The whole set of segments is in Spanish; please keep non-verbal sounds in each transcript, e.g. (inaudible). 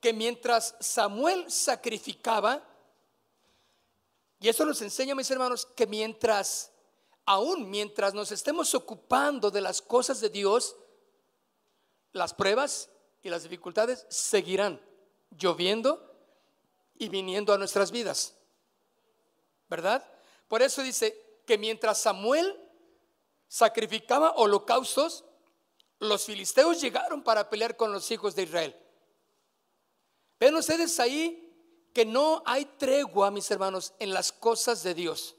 que mientras Samuel sacrificaba, y eso nos enseña, mis hermanos, que mientras, aún mientras nos estemos ocupando de las cosas de Dios, las pruebas y las dificultades seguirán lloviendo y viniendo a nuestras vidas. ¿Verdad? Por eso dice que mientras Samuel sacrificaba holocaustos, los filisteos llegaron para pelear con los hijos de Israel. Ven ustedes ahí que no hay tregua, mis hermanos, en las cosas de Dios.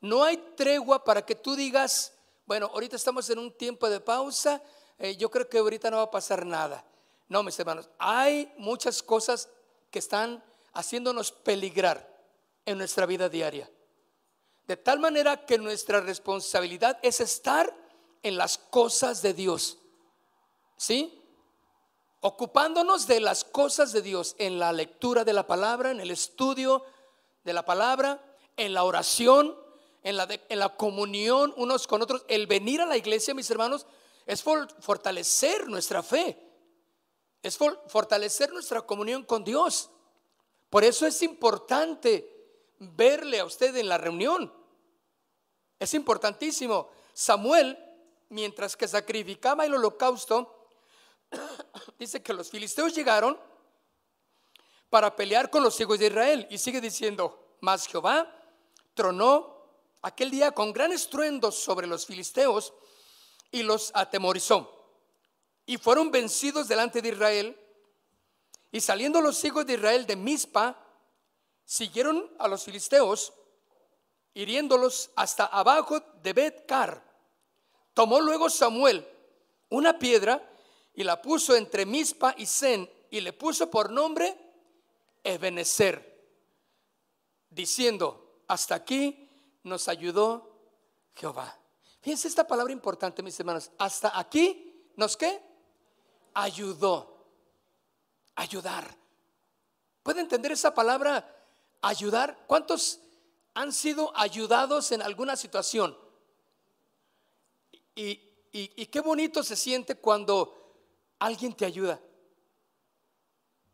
No hay tregua para que tú digas, bueno, ahorita estamos en un tiempo de pausa, eh, yo creo que ahorita no va a pasar nada. No, mis hermanos, hay muchas cosas que están haciéndonos peligrar en nuestra vida diaria. De tal manera que nuestra responsabilidad es estar en las cosas de Dios. ¿Sí? Ocupándonos de las cosas de Dios en la lectura de la palabra, en el estudio de la palabra, en la oración, en la, en la comunión unos con otros. El venir a la iglesia, mis hermanos, es fortalecer nuestra fe, es fortalecer nuestra comunión con Dios. Por eso es importante verle a usted en la reunión. Es importantísimo. Samuel, mientras que sacrificaba el holocausto, (coughs) dice que los filisteos llegaron para pelear con los hijos de Israel. Y sigue diciendo, mas Jehová tronó aquel día con gran estruendo sobre los filisteos y los atemorizó. Y fueron vencidos delante de Israel. Y saliendo los hijos de Israel de Mizpa, siguieron a los filisteos, hiriéndolos hasta abajo de Bet-Car. Tomó luego Samuel una piedra y la puso entre Mispa y Zen y le puso por nombre Ebenezer, diciendo, hasta aquí nos ayudó Jehová. Fíjense esta palabra importante, mis hermanos. Hasta aquí nos qué? Ayudó. Ayudar. ¿Puede entender esa palabra ayudar? ¿Cuántos han sido ayudados en alguna situación? Y, y qué bonito se siente cuando alguien te ayuda.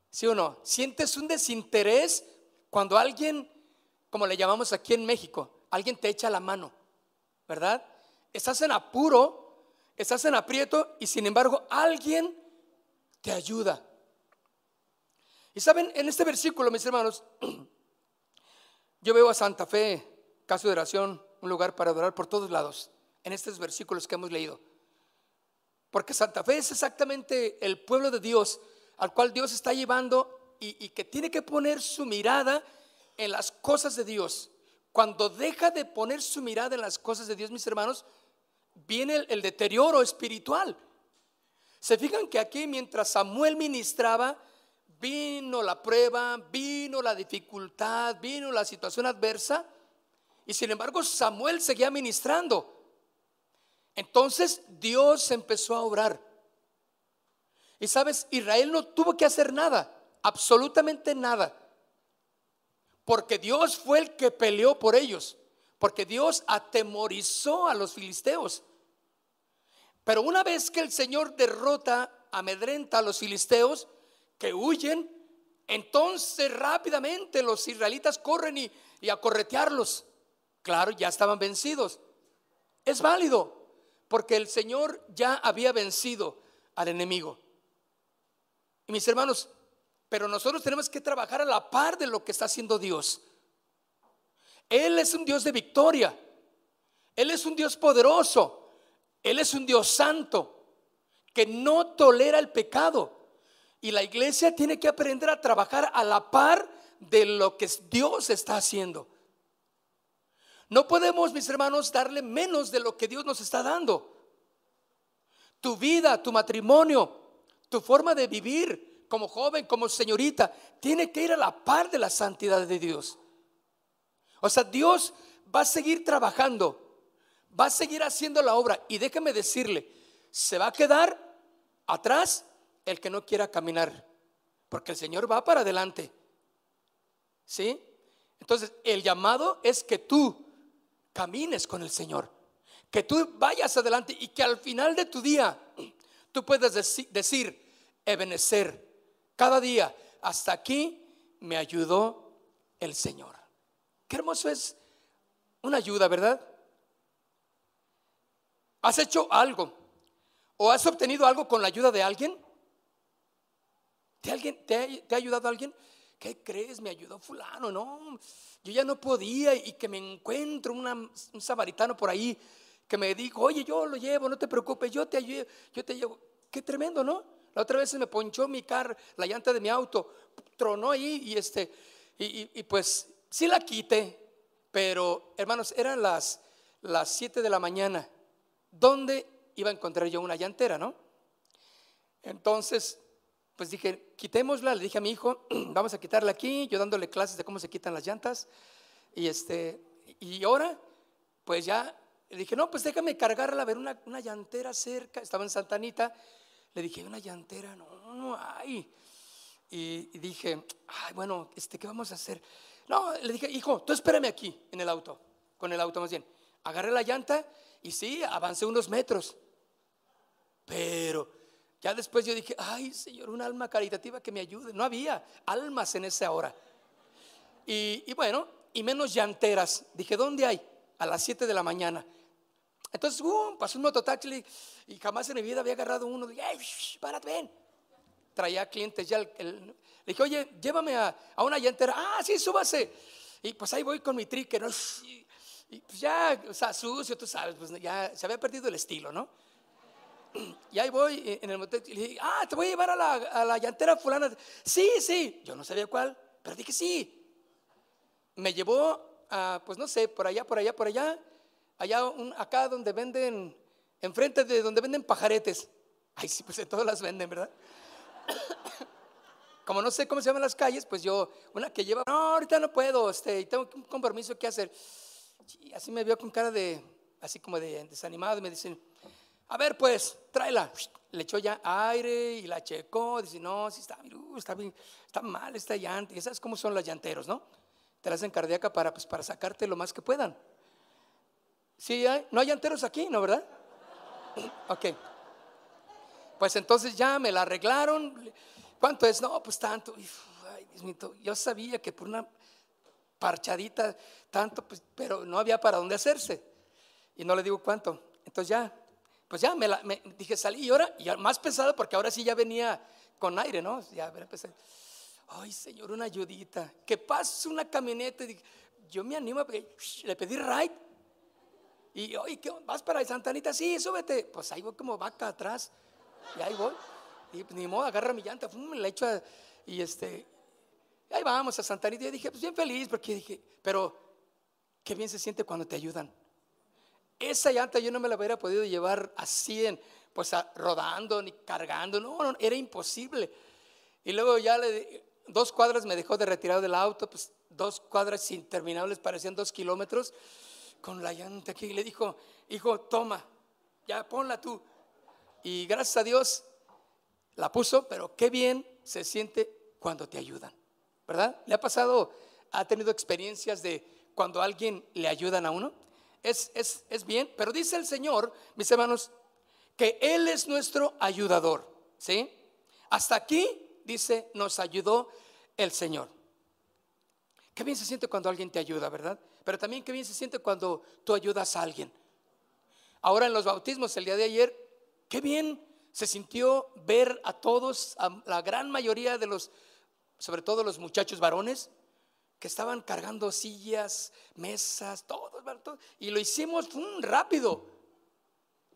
¿Sí o no? Sientes un desinterés cuando alguien, como le llamamos aquí en México, alguien te echa la mano, ¿verdad? Estás en apuro, estás en aprieto y sin embargo alguien te ayuda. Y saben, en este versículo, mis hermanos, (clears throat) yo veo a Santa Fe, caso de oración, un lugar para adorar por todos lados, en estos versículos que hemos leído. Porque Santa Fe es exactamente el pueblo de Dios al cual Dios está llevando y, que tiene que poner su mirada en las cosas de Dios. Cuando deja de poner su mirada en las cosas de Dios, mis hermanos, viene el, el deterioro espiritual. Se fijan que aquí mientras Samuel ministraba, vino la prueba, vino la dificultad, vino la situación adversa, y sin embargo Samuel seguía ministrando. Entonces Dios empezó a obrar. Y sabes, Israel no tuvo que hacer nada, absolutamente nada. Porque Dios fue el que peleó por ellos. Porque Dios atemorizó a los filisteos. Pero una vez que el Señor derrota, amedrenta a los filisteos, que huyen, entonces rápidamente los israelitas corren y, y a corretearlos. Claro, ya estaban vencidos. Es válido porque el Señor ya había vencido al enemigo. Y mis hermanos, pero nosotros tenemos que trabajar a la par de lo que está haciendo Dios. Él es un Dios de victoria. Él es un Dios poderoso. Él es un Dios santo que no tolera el pecado. Y la iglesia tiene que aprender a trabajar a la par de lo que Dios está haciendo. No podemos, mis hermanos, darle menos de lo que Dios nos está dando. Tu vida, tu matrimonio, tu forma de vivir, como joven, como señorita, tiene que ir a la par de la santidad de Dios. O sea, Dios va a seguir trabajando, va a seguir haciendo la obra. Y déjeme decirle, se va a quedar atrás el que no quiera caminar, porque el Señor va para adelante. ¿Sí? Entonces, el llamado es que tú camines con el Señor, que tú vayas adelante y que al final de tu día (clears throat) tú puedas decir, Ebenecer, cada día, hasta aquí me ayudó el Señor. Qué hermoso es una ayuda, ¿verdad? ¿Has hecho algo o has obtenido algo con la ayuda de alguien? ¿Te, alguien, te, ha, ayudado alguien? ¿Qué crees? Me ayudó fulano, no. Yo ya no podía y que me encuentro un samaritano por ahí que me dijo, oye, yo lo llevo, no te preocupes, yo te ayudo, yo te llevo. Qué tremendo, ¿no? La otra vez se me ponchó mi car, la llanta de mi auto, tronó ahí y este, y, pues sí la quité, pero hermanos, eran las, las 7 de la mañana. ¿Dónde iba a encontrar yo una llantera, no? Entonces, pues dije, quitémosla, le dije a mi hijo, (clears throat) vamos a quitarla aquí, yo dándole clases de cómo se quitan las llantas. Y este, y ahora, pues ya, le dije, no, pues déjame cargarla, a ver una, una llantera cerca. Estaba en Santa Anita. Le dije, una llantera, no, no hay. Y, y dije, ay, bueno, este, ¿qué vamos a hacer? No, le dije, hijo, tú espérame aquí en el auto, con el auto más bien. Agarré la llanta y sí, avancé unos metros. Pero ya después yo dije, ay Señor, un alma caritativa que me ayude. No había almas en esa hora. Y, bueno, y menos llanteras. Dije, ¿dónde hay? A las 7 de la mañana. Entonces, uh, pasó un mototaxi y jamás en mi vida había agarrado uno. Dije, ay, párate, ven. Traía clientes ya le dije, oye, llévame a, una llantera. Ah, sí, súbase. Y pues ahí voy con mi trique, ¿no? Y, pues ya, o sea, sucio, tú sabes, pues ya se había perdido el estilo, ¿no? Y ahí voy en el motel y le dije, ah, te voy a llevar a la, a la llantera fulana. Sí, sí. Yo no sabía cuál, pero dije sí. Me llevó a, pues no sé, por allá, por allá, por allá. Allá, un, acá donde venden, enfrente de donde venden pajaretes. Ay, sí, pues en todas las venden, ¿verdad? (coughs) como no sé cómo se llaman las calles, pues yo, una que lleva, no, ahorita no puedo, este, tengo un compromiso que hacer. Y así me vio con cara de, así como de desanimado y me dicen, a ver, pues, tráela. Le echó ya aire y la checó. Dice, no, si está, está, bien, está mal esta llanta. Y sabes cómo son los llanteros, ¿no? Te la hacen cardíaca para, pues, para sacarte lo más que puedan. Sí, no hay llanteros aquí, ¿no, verdad? (coughs) ok. Pues entonces ya me la arreglaron ¿Cuánto es? No, pues tanto. Ay, yo sabía que por una parchadita, tanto, pues, pero no había para dónde hacerse. Y no le digo cuánto. Entonces ya, pues ya me, la, dije, salí y ahora, y más pesado porque ahora sí ya venía con aire, ¿no? Ya empecé. Ay, Señor, una ayudita. Que pase una camioneta. Yo me animo porque le pedí ride. Y, oye, ¿qué, ¿vas para Santa Anita? Sí, súbete. Pues ahí voy como vaca atrás. Y ahí voy. Y pues, ni modo, agarra mi llanta, me la echo y este, ahí vamos a Santa Anita. Y dije, pues bien feliz, porque dije, pero qué bien se siente cuando te ayudan. Esa llanta yo no me la hubiera podido llevar así, en, pues rodando ni cargando, no, era imposible. Y luego ya le, dos cuadras me dejó de retirar del auto, pues dos cuadras interminables, parecían dos kilómetros, con la llanta aquí. Y le dijo, hijo, toma, ya ponla tú. Y gracias a Dios, la puso, pero qué bien se siente cuando te ayudan, ¿verdad? ¿Le ha pasado, ha tenido experiencias de cuando alguien le ayudan a uno? Es, es, es bien, pero dice el Señor, mis hermanos, que Él es nuestro ayudador, ¿sí? Hasta aquí, dice, nos ayudó el Señor. Qué bien se siente cuando alguien te ayuda, ¿verdad? Pero también qué bien se siente cuando tú ayudas a alguien. Ahora en los bautismos, el día de ayer, qué bien se sintió ver a todos, a la gran mayoría de los, sobre todo los muchachos varones, que estaban cargando sillas, mesas, todo, y lo hicimos rápido,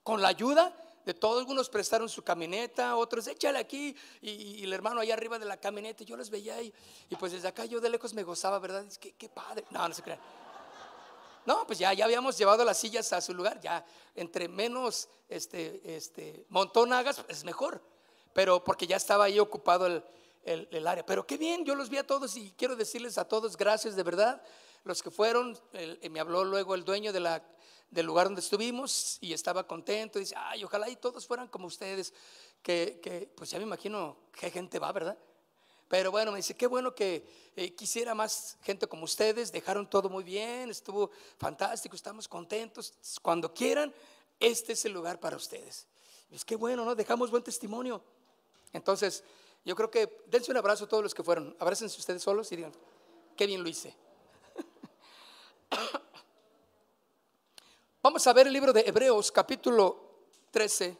con la ayuda de todos, algunos prestaron su camioneta, otros échale aquí, y, el hermano allá arriba de la camioneta, yo los veía y, y pues desde acá yo de lejos me gozaba, ¿verdad? Qué padre, no, no se crean. No, pues ya, ya habíamos llevado las sillas a su lugar, ya entre menos este, este, montón hagas es mejor, pero porque ya estaba ahí ocupado el, el, área. Pero qué bien, yo los vi a todos y quiero decirles a todos gracias de verdad. Los que fueron, me habló luego el dueño del lugar donde estuvimos y estaba contento. Dice, ay, ojalá y todos fueran como ustedes, que, pues ya me imagino qué gente va, ¿verdad? Pero bueno, me dice, qué bueno que eh, quisiera más gente como ustedes, dejaron todo muy bien, estuvo fantástico, estamos contentos. Cuando quieran, este es el lugar para ustedes. Es que bueno, ¿no? Dejamos buen testimonio. Entonces, yo creo que dense un abrazo a todos los que fueron. Abrácense ustedes solos y digan, qué bien lo hice. (coughs) Vamos a ver el libro de Hebreos, capítulo 13.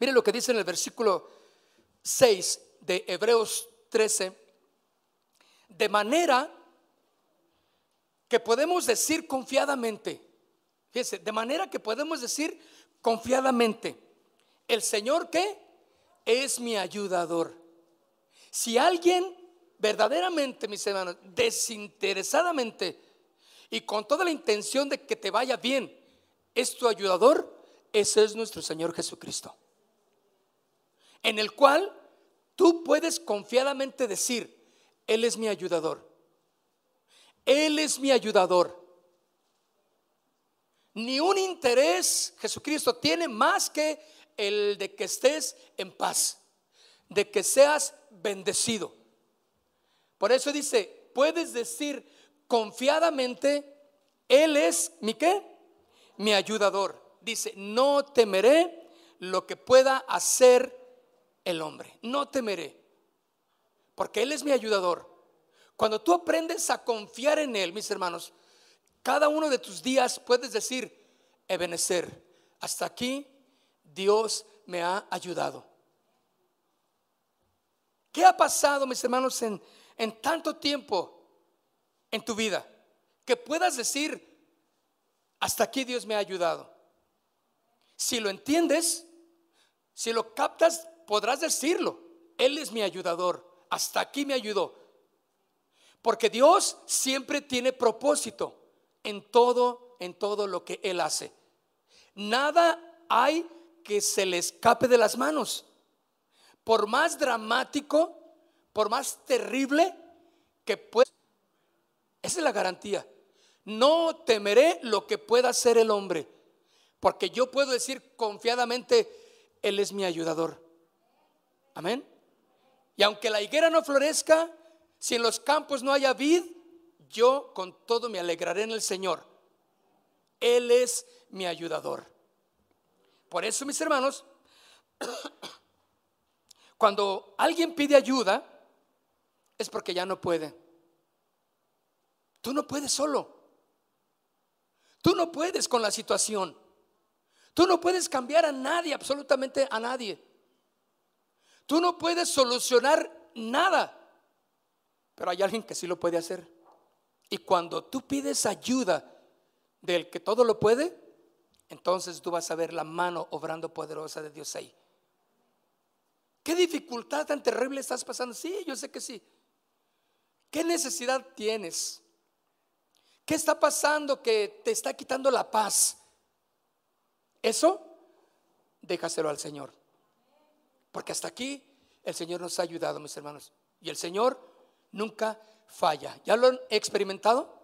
Mire lo que dice en el versículo 6 de Hebreos 13. De manera que podemos decir confiadamente, fíjense, de manera que podemos decir confiadamente, el Señor que es mi ayudador. Si alguien verdaderamente, mis hermanos, desinteresadamente y con toda la intención de que te vaya bien, es tu ayudador, ese es nuestro Señor Jesucristo. En el cual tú puedes confiadamente decir, Él es mi ayudador. Él es mi ayudador. Ni un interés Jesucristo tiene más que el de que estés en paz, de que seas bendecido. Por eso dice, puedes decir confiadamente, Él es mi qué? Mi ayudador. Dice, no temeré lo que pueda hacer el hombre. No temeré. Porque Él es mi ayudador. Cuando tú aprendes a confiar en Él, mis hermanos, cada uno de tus días puedes decir, Ebenecer, hasta aquí Dios me ha ayudado. ¿Qué ha pasado, mis hermanos, en, en tanto tiempo en tu vida? Que puedas decir, hasta aquí Dios me ha ayudado. Si lo entiendes, si lo captas, podrás decirlo. Él es mi ayudador. Hasta aquí me ayudó. Porque Dios siempre tiene propósito en todo, en todo lo que Él hace. Nada hay que se le escape de las manos. Por más dramático, por más terrible que pueda. Esa es la garantía. No temeré lo que pueda hacer el hombre, porque yo puedo decir confiadamente, Él es mi ayudador. Amén. Y aunque la higuera no florezca, si en los campos no haya vid, yo con todo me alegraré en el Señor. Él es mi ayudador. Por eso, mis hermanos, (coughs) cuando alguien pide ayuda, es porque ya no puede. Tú no puedes solo. Tú no puedes con la situación. Tú no puedes cambiar a nadie, absolutamente a nadie. Tú no puedes solucionar nada. Pero hay alguien que sí lo puede hacer. Y cuando tú pides ayuda del que todo lo puede, entonces tú vas a ver la mano obrando poderosa de Dios ahí. ¿Qué dificultad tan terrible estás pasando? Sí, yo sé que sí. ¿Qué necesidad tienes? ¿Qué está pasando que te está quitando la paz? Eso, déjaselo al Señor. Porque hasta aquí el Señor nos ha ayudado, mis hermanos. Y el Señor nunca falla. ¿Ya lo han experimentado?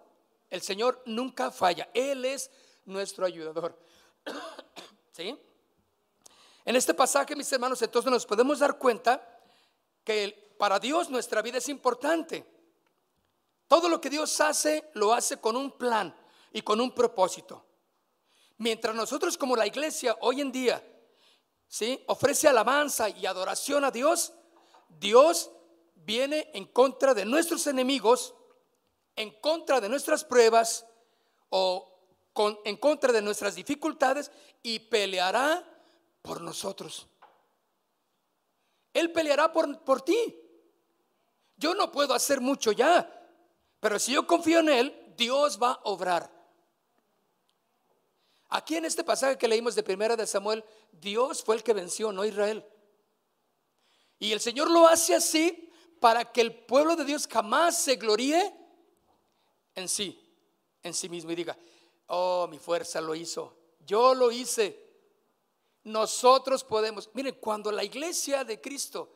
El Señor nunca falla. Él es nuestro ayudador. (coughs) ¿Sí? En este pasaje, mis hermanos, entonces nos podemos dar cuenta que para Dios nuestra vida es importante. Todo lo que Dios hace, lo hace con un plan y con un propósito. Mientras nosotros como la iglesia hoy en día, ¿sí? Ofrece alabanza y adoración a Dios, Dios viene en contra de nuestros enemigos, en contra de nuestras pruebas o en contra de nuestras dificultades y peleará por nosotros. Él peleará por, por ti. Yo no puedo hacer mucho ya, pero si yo confío en Él, Dios va a obrar. Aquí en este pasaje que leímos de primera de Samuel, Dios fue el que venció, no Israel. Y el Señor lo hace así para que el pueblo de Dios jamás se gloríe en sí, en sí mismo y diga, Oh, mi fuerza lo hizo. Yo lo hice. nosotros podemos. Miren, cuando la iglesia de Cristo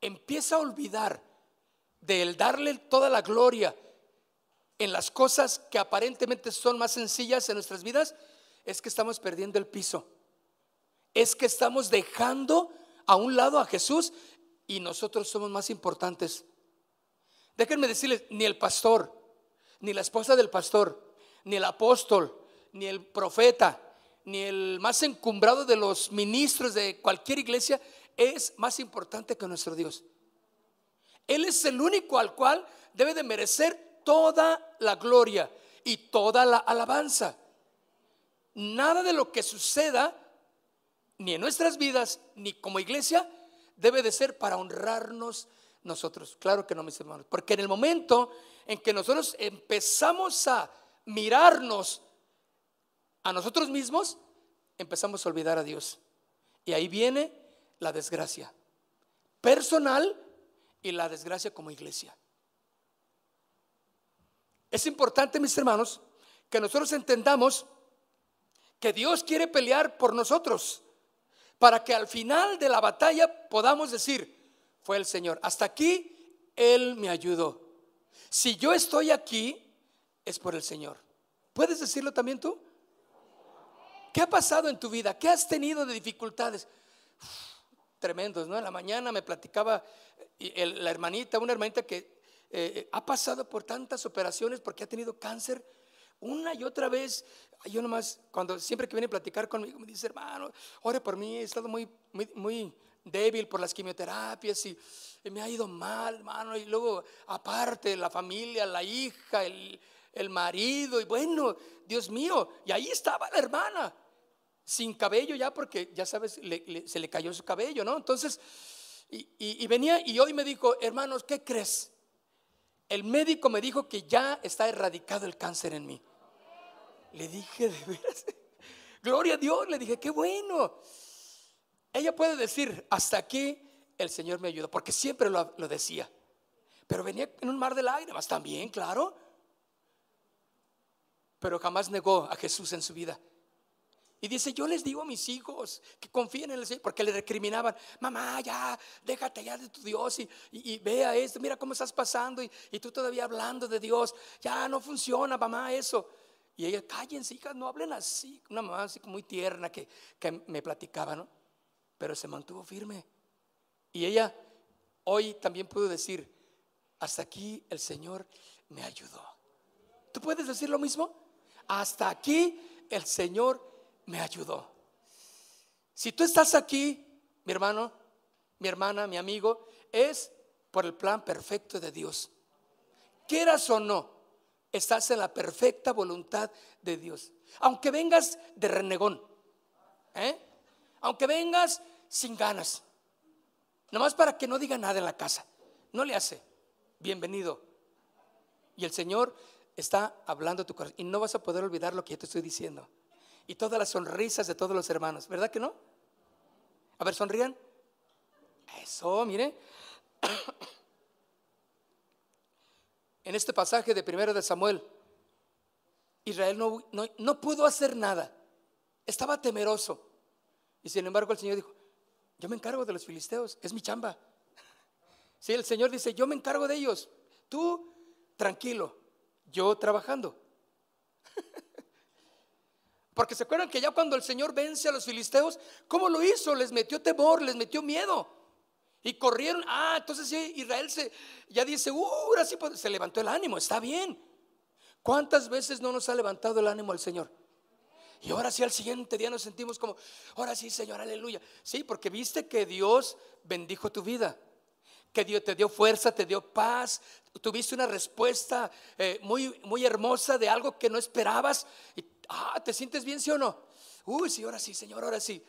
empieza a olvidar de el darle toda la gloria en las cosas que aparentemente son más sencillas en nuestras vidas, es que estamos perdiendo el piso. Es que estamos dejando a un lado a Jesús y nosotros somos más importantes. Déjenme decirles, ni el pastor, ni la esposa del pastor, ni el apóstol, ni el profeta, ni el más encumbrado de los ministros de cualquier iglesia es más importante que nuestro Dios. Él es el único al cual debe de merecer toda la gloria y toda la alabanza. Nada de lo que suceda, ni en nuestras vidas, ni como iglesia, debe de ser para honrarnos nosotros. Claro que no, mis hermanos. Porque en el momento en que nosotros empezamos a mirarnos a nosotros mismos, empezamos a olvidar a Dios. Y ahí viene la desgracia personal y la desgracia como iglesia. Es importante, mis hermanos, que nosotros entendamos que Dios quiere pelear por nosotros para que al final de la batalla podamos decir, fue el Señor, hasta aquí Él me ayudó. Si yo estoy aquí, es por el Señor. ¿Puedes decirlo también tú? ¿Qué ha pasado en tu vida? ¿Qué has tenido de dificultades? tremendos, ¿no? En la mañana me platicaba eh, la hermanita, una hermanita que eh, ha pasado por tantas operaciones porque ha tenido cáncer una y otra vez. Yo nomás, cuando siempre que viene a platicar conmigo, me dice, hermano, ore por mí, he estado muy, muy, muy débil por las quimioterapias y, me ha ido mal, hermano. Y luego, aparte, la familia, la hija, el, el marido, y bueno, Dios mío, y ahí estaba la hermana sin cabello ya porque ya sabes, se le cayó su cabello, ¿no? Entonces, y, venía y hoy me dijo, hermanos, ¿qué crees? El médico me dijo que ya está erradicado el cáncer en mí. Le dije, de veras, (laughs) gloria a Dios, le dije, qué bueno. Ella puede decir, hasta aquí el Señor me ayudó, porque siempre lo, lo decía. Pero venía en un mar de lágrimas también, claro. Pero jamás negó a Jesús en su vida. Y dice, yo les digo a mis hijos que confíen en el Señor, porque le recriminaban, mamá, ya, déjate ya de tu Dios y, vea esto, mira cómo estás pasando y, tú todavía hablando de Dios, ya no funciona, mamá, eso. Y ella, cállense, hijas, no hablen así. Una mamá así muy tierna que, que me platicaba, ¿no? Pero se mantuvo firme. Y ella hoy también pudo decir, hasta aquí el Señor me ayudó. ¿Tú puedes decir lo mismo? Hasta aquí el Señor me ayudó. Si tú estás aquí, mi hermano, mi hermana, mi amigo, es por el plan perfecto de Dios. Quieras o no, estás en la perfecta voluntad de Dios. Aunque vengas de renegón, ¿eh? aunque vengas sin ganas, nomás para que no diga nada en la casa, no le hace, bienvenido. Y el Señor está hablando tu corazón y no vas a poder olvidar lo que yo te estoy diciendo y todas las sonrisas de todos los hermanos, ¿verdad que no? A ver, sonrían. Eso, mire. En este pasaje de primero de Samuel, Israel no, no, pudo hacer nada. Estaba temeroso. Y sin embargo el Señor dijo, yo me encargo de los filisteos, es mi chamba. Si el Señor dice, yo me encargo de ellos, tú tranquilo, yo trabajando. (laughs) Porque se acuerdan que ya cuando el Señor vence a los filisteos, ¿cómo lo hizo? Les metió temor, les metió miedo. Y corrieron. Ah, entonces Israel se, ya dice, uh, ahora sí se levantó el ánimo, está bien. ¿Cuántas veces no nos ha levantado el ánimo el Señor? Y ahora sí al siguiente día nos sentimos como, ahora sí Señor, aleluya. Sí, porque viste que Dios bendijo tu vida, que Dios te dio fuerza, te dio paz, tuviste una respuesta eh, muy, muy hermosa de algo que no esperabas. Y Ah, ¿te sientes bien, sí o no? Uy, sí, ahora sí, Señor, ahora sí.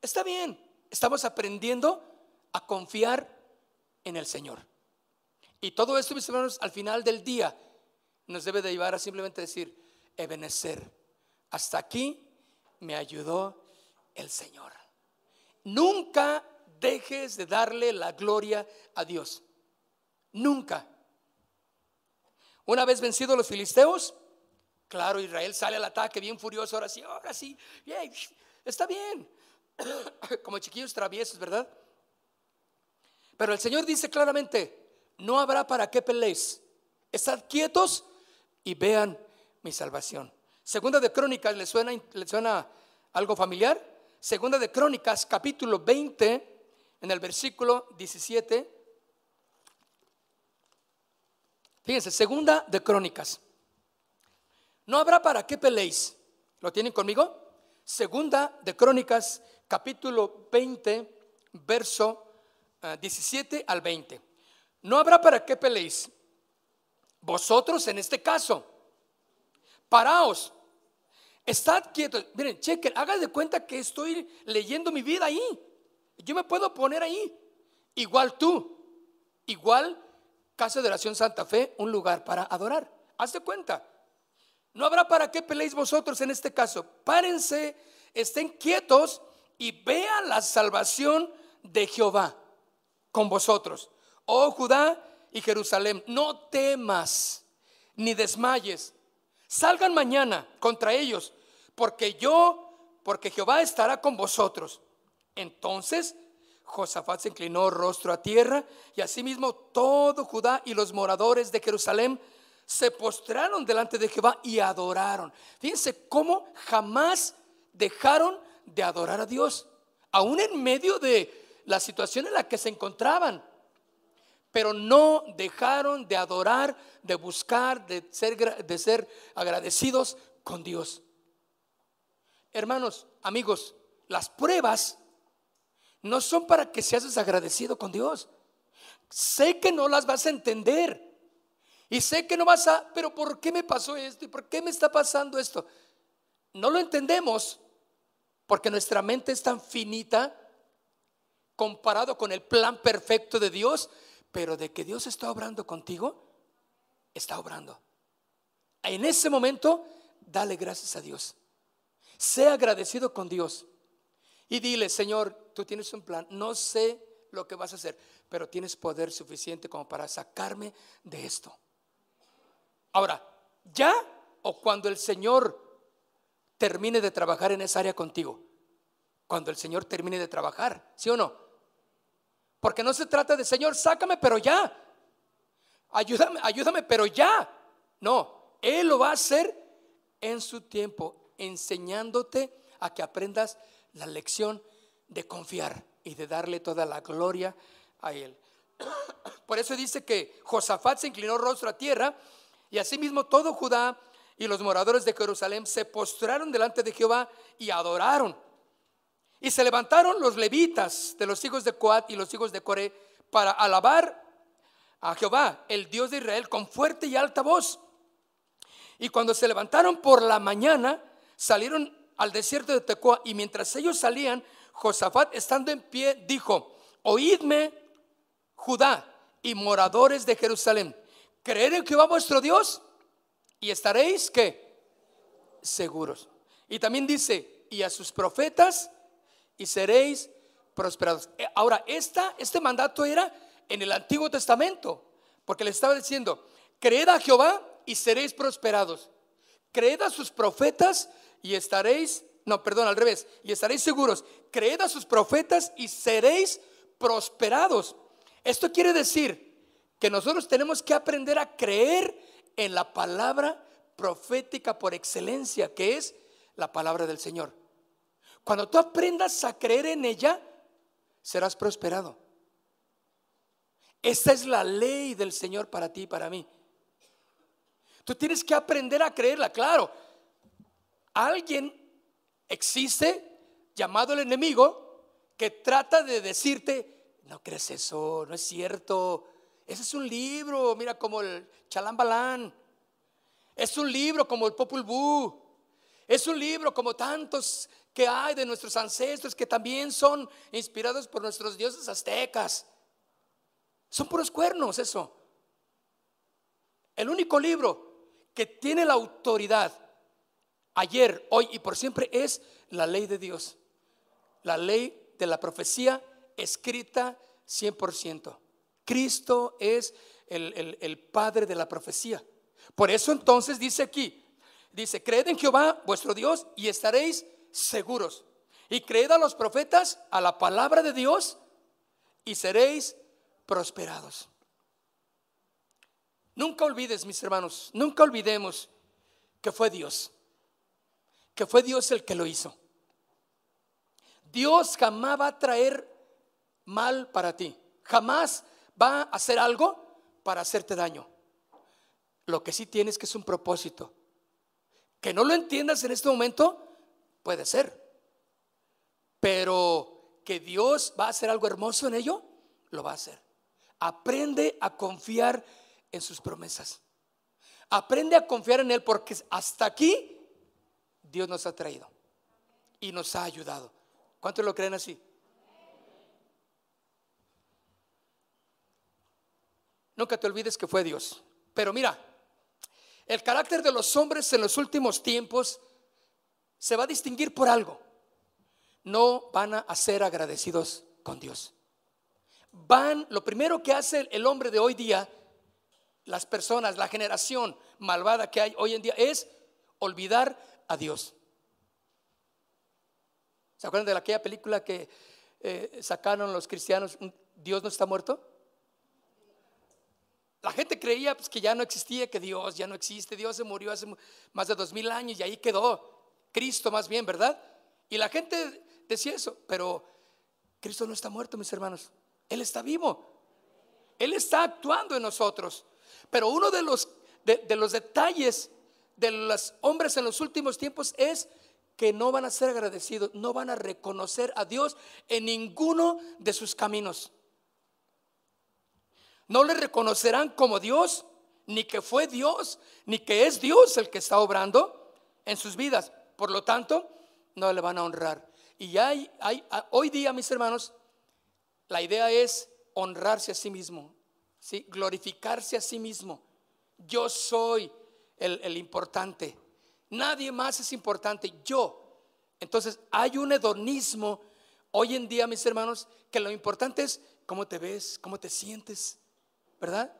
Está bien, estamos aprendiendo a confiar en el Señor. Y todo esto, mis hermanos, al final del día nos debe de llevar a simplemente decir, Ebenecer, hasta aquí me ayudó el Señor. Nunca dejes de darle la gloria a Dios. Nunca. Una vez vencidos los filisteos, Claro, Israel sale al ataque bien furioso, ahora sí, ahora sí, Está bien, (coughs) como chiquillos traviesos, ¿verdad? Pero el Señor dice claramente, no habrá para qué peleéis. Estad quietos y vean mi salvación. Segunda de Crónicas, ¿le suena, ¿le suena algo familiar? Segunda de Crónicas, capítulo 20, en el versículo 17. Fíjense, segunda de Crónicas. No habrá para qué peleéis. ¿Lo tienen conmigo? Segunda de Crónicas, capítulo 20, verso 17 eh, al 20. No habrá para qué peleéis. Vosotros en este caso, paraos, estad quietos. Miren, chequen, hagan de cuenta que estoy leyendo mi vida ahí. Yo me puedo poner ahí. Igual tú, igual Casa de Oración Santa Fe, un lugar para adorar. Haz de cuenta. No habrá para qué peleéis vosotros en este caso. Párense, estén quietos y vean la salvación de Jehová con vosotros. Oh Judá y Jerusalén, no temas ni desmayes. Salgan mañana contra ellos, porque yo, porque Jehová estará con vosotros. Entonces Josafat se inclinó rostro a tierra y asimismo todo Judá y los moradores de Jerusalén se postraron delante de Jehová y adoraron. Fíjense cómo jamás dejaron de adorar a Dios, aún en medio de la situación en la que se encontraban. Pero no dejaron de adorar, de buscar, de ser, de ser agradecidos con Dios. Hermanos, amigos, las pruebas no son para que seas desagradecido con Dios. Sé que no las vas a entender. Y sé que no vas a, pero ¿por qué me pasó esto? ¿Y por qué me está pasando esto? No lo entendemos porque nuestra mente es tan finita comparado con el plan perfecto de Dios, pero de que Dios está obrando contigo, está obrando. En ese momento, dale gracias a Dios. Sea agradecido con Dios. Y dile, Señor, tú tienes un plan, no sé lo que vas a hacer, pero tienes poder suficiente como para sacarme de esto. Ahora, ya o cuando el Señor termine de trabajar en esa área contigo, cuando el Señor termine de trabajar, ¿sí o no? Porque no se trata de, Señor, sácame, pero ya. Ayúdame, ayúdame, pero ya. No, Él lo va a hacer en su tiempo, enseñándote a que aprendas la lección de confiar y de darle toda la gloria a Él. (coughs) Por eso dice que Josafat se inclinó rostro a tierra y asimismo todo Judá y los moradores de Jerusalén se postraron delante de Jehová y adoraron. Y se levantaron los levitas de los hijos de Coat y los hijos de Coré para alabar a Jehová, el Dios de Israel, con fuerte y alta voz. Y cuando se levantaron por la mañana, salieron al desierto de Tecoa y mientras ellos salían, Josafat estando en pie dijo, oídme Judá y moradores de Jerusalén, creed en Jehová vuestro Dios y estaréis que seguros. Y también dice, y a sus profetas y seréis prosperados. Eh, ahora, esta, este mandato era en el Antiguo Testamento, porque le estaba diciendo, creed a Jehová y seréis prosperados. Creed a sus profetas y estaréis, no, perdón, al revés, y estaréis seguros. Creed a sus profetas y seréis prosperados. Esto quiere decir que nosotros tenemos que aprender a creer en la palabra profética por excelencia, que es la palabra del Señor. Cuando tú aprendas a creer en ella, serás prosperado. Esta es la ley del Señor para ti y para mí. Tú tienes que aprender a creerla, claro. Alguien existe llamado el enemigo que trata de decirte, no crees eso, no es cierto. Ese es un libro, mira como el Chalambalán. Es un libro como el Popul Vuh. Es un libro como tantos que hay de nuestros ancestros que también son inspirados por nuestros dioses aztecas. Son puros cuernos eso. El único libro que tiene la autoridad ayer, hoy y por siempre es la ley de Dios. La ley de la profecía escrita 100%. Cristo es el, el, Padre de la profecía. Por eso entonces dice aquí, dice, creed en Jehová vuestro Dios y estaréis seguros. Y creed a los profetas, a la palabra de Dios, y seréis prosperados. Nunca olvides, mis hermanos, nunca olvidemos que fue Dios, que fue Dios el que lo hizo. Dios jamás va a traer mal para ti, jamás va a hacer algo para hacerte daño. Lo que sí tienes que es un propósito. Que no lo entiendas en este momento, puede ser. Pero que Dios va a hacer algo hermoso en ello, lo va a hacer. Aprende a confiar en sus promesas. Aprende a confiar en Él porque hasta aquí Dios nos ha traído y nos ha ayudado. ¿Cuántos lo creen así? Nunca te olvides que fue Dios. Pero mira, el carácter de los hombres en los últimos tiempos se va a distinguir por algo. No van a ser agradecidos con Dios. Van, lo primero que hace el hombre de hoy día, las personas, la generación malvada que hay hoy en día, es olvidar a Dios. ¿Se acuerdan de aquella película que eh, sacaron los cristianos, Dios no está muerto? La gente creía pues, que ya no existía, que Dios ya no existe, Dios se murió hace más de dos mil años y ahí quedó. Cristo más bien, ¿verdad? Y la gente decía eso, pero Cristo no está muerto, mis hermanos. Él está vivo. Él está actuando en nosotros. Pero uno de los, de los detalles de los hombres en los últimos tiempos es que no van a ser agradecidos, no van a reconocer a Dios en ninguno de sus caminos no le reconocerán como Dios, ni que fue Dios, ni que es Dios el que está obrando en sus vidas. Por lo tanto, no le van a honrar. Y hay, hoy día, mis hermanos, la idea es honrarse a sí mismo, ¿sí? glorificarse a sí mismo. Yo soy el, importante. Nadie más es importante, yo. Entonces hay un hedonismo hoy en día, mis hermanos, que lo importante es cómo te ves, cómo te sientes, ¿verdad?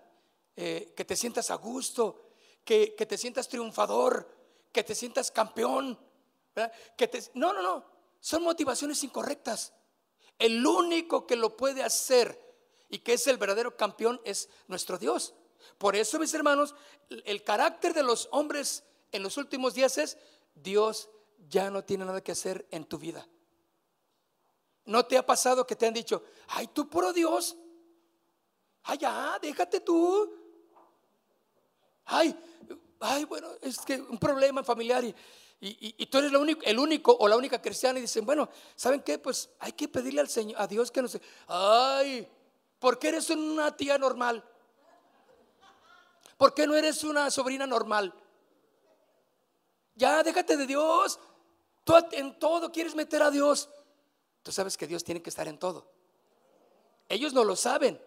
Eh, que te sientas a gusto, que, te sientas triunfador, que te sientas campeón. ¿verdad? Que te, no, no, no, son motivaciones incorrectas. El único que lo puede hacer y que es el verdadero campeón es nuestro Dios. Por eso, mis hermanos, el carácter de los hombres en los últimos días es, Dios ya no tiene nada que hacer en tu vida. ¿No te ha pasado que te han dicho, ay, tú puro Dios, Ay, ya, déjate tú. Ay, ay, bueno, es que un problema familiar y, y, tú eres único, el único o la única cristiana y dicen, bueno, ¿saben qué? Pues hay que pedirle al Señor, a Dios que nos... Ay, ¿por qué eres una tía normal? ¿Por qué no eres una sobrina normal? Ya, déjate de Dios. Tú en todo quieres meter a Dios. Tú sabes que Dios tiene que estar en todo. Ellos no lo saben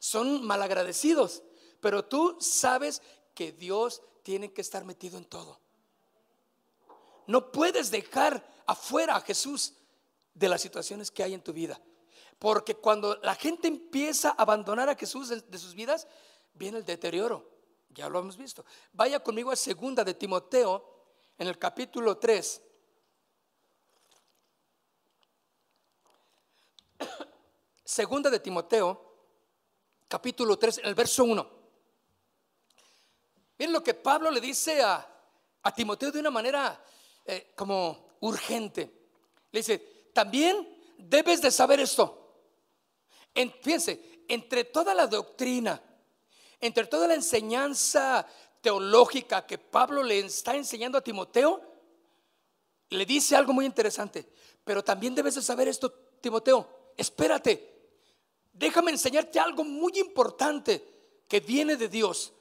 son malagradecidos, pero tú sabes que Dios tiene que estar metido en todo. No puedes dejar afuera a Jesús de las situaciones que hay en tu vida. Porque cuando la gente empieza a abandonar a Jesús de, sus vidas, viene el deterioro. Ya lo hemos visto. Vaya conmigo a segunda de Timoteo en el capítulo 3. (coughs) Segunda de Timoteo capítulo 3, en el verso 1. Miren lo que Pablo le dice a, Timoteo de una manera eh, como urgente. Le dice, también debes de saber esto. En, fíjense, entre toda la doctrina, entre toda la enseñanza teológica que Pablo le está enseñando a Timoteo, le dice algo muy interesante. Pero también debes de saber esto, Timoteo. Espérate, déjame enseñarte algo muy importante que viene de Dios.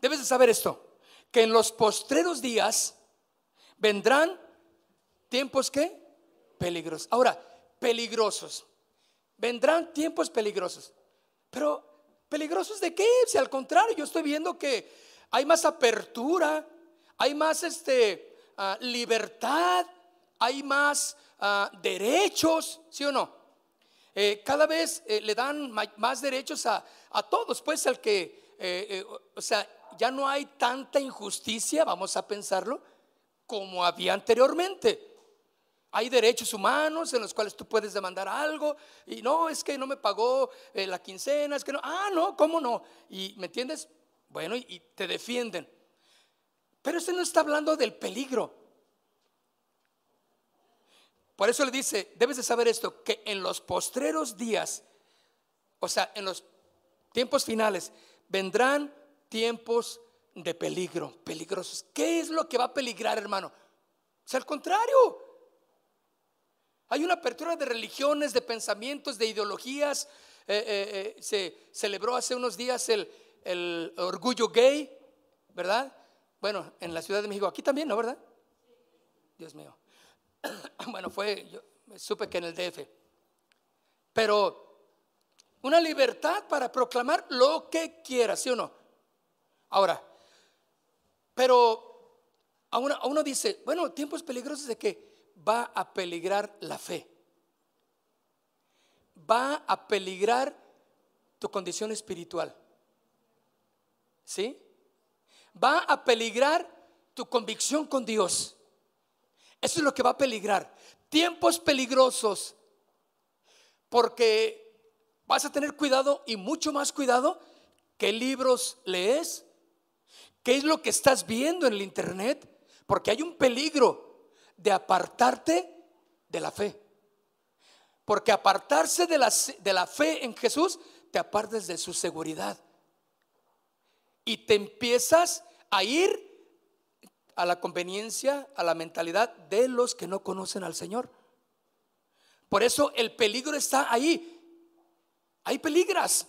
Debes de saber esto, que en los postreros días vendrán tiempos que peligrosos. Ahora, peligrosos. Vendrán tiempos peligrosos. Pero peligrosos de qué? Si al contrario, yo estoy viendo que hay más apertura, hay más este ah, libertad, hay más Ah, derechos, ¿sí o no? Eh, cada vez eh, le dan más derechos a, todos, pues al que, eh, o sea, ya no hay tanta injusticia, vamos a pensarlo, como había anteriormente. Hay derechos humanos en los cuales tú puedes demandar algo y no, es que no me pagó eh, la quincena, es que no, ah, no, ¿cómo no? Y me entiendes, bueno, y, te defienden. Pero este no está hablando del peligro. Por eso le dice, debes de saber esto, que en los postreros días, o sea, en los tiempos finales, vendrán tiempos de peligro, peligrosos. ¿Qué es lo que va a peligrar, hermano? O sea, al contrario. Hay una apertura de religiones, de pensamientos, de ideologías. Eh, eh, eh, se celebró hace unos días el, el orgullo gay, ¿verdad? Bueno, en la Ciudad de México, aquí también, ¿no? ¿Verdad? Dios mío. (coughs) Bueno, fue, yo supe que en el DF. Pero una libertad para proclamar lo que quiera, ¿sí o no? Ahora, pero a uno, a uno dice, bueno, tiempos peligrosos de que va a peligrar la fe. Va a peligrar tu condición espiritual. ¿Sí? Va a peligrar tu convicción con Dios. Eso es lo que va a peligrar. Tiempos peligrosos. Porque vas a tener cuidado y mucho más cuidado qué libros lees, qué es lo que estás viendo en el internet, porque hay un peligro de apartarte de la fe. Porque apartarse de la, de la fe en Jesús, te apartes de su seguridad y te empiezas a ir a la conveniencia, a la mentalidad de los que no conocen al Señor. Por eso el peligro está ahí. Hay peligras.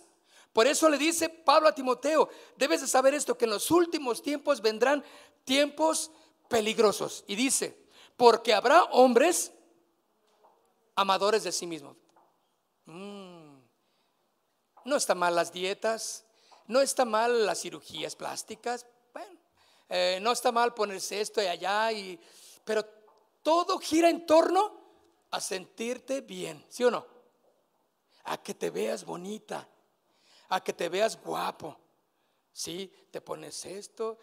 Por eso le dice Pablo a Timoteo, debes de saber esto, que en los últimos tiempos vendrán tiempos peligrosos. Y dice, porque habrá hombres amadores de sí mismos. Mm. no está mal las dietas, no está mal las cirugías plásticas, bueno, eh, no está mal ponerse esto y allá, y, pero todo gira en torno a sentirte bien, ¿sí o no? A que te veas bonita, a que te veas guapo, ¿sí? Te pones esto,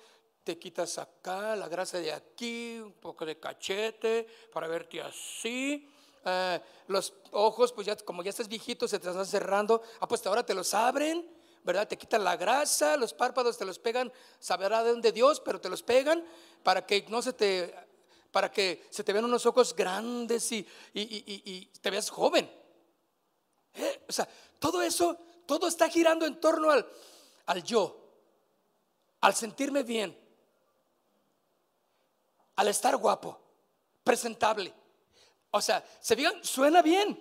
te quitas acá la grasa de aquí, un poco de cachete para verte así. Eh, los ojos, pues ya como ya estás viejito, se te están cerrando. Ah, pues ahora te los abren ¿verdad? Te quitan la grasa, los párpados te los pegan, sabrá de dónde Dios, pero te los pegan para que no se te, para que se te vean unos ojos grandes y, y, te veas joven. ¿Eh? O sea, todo eso, todo está girando en torno al, al yo, al sentirme bien, al estar guapo, presentable. O sea, se digan, suena bien,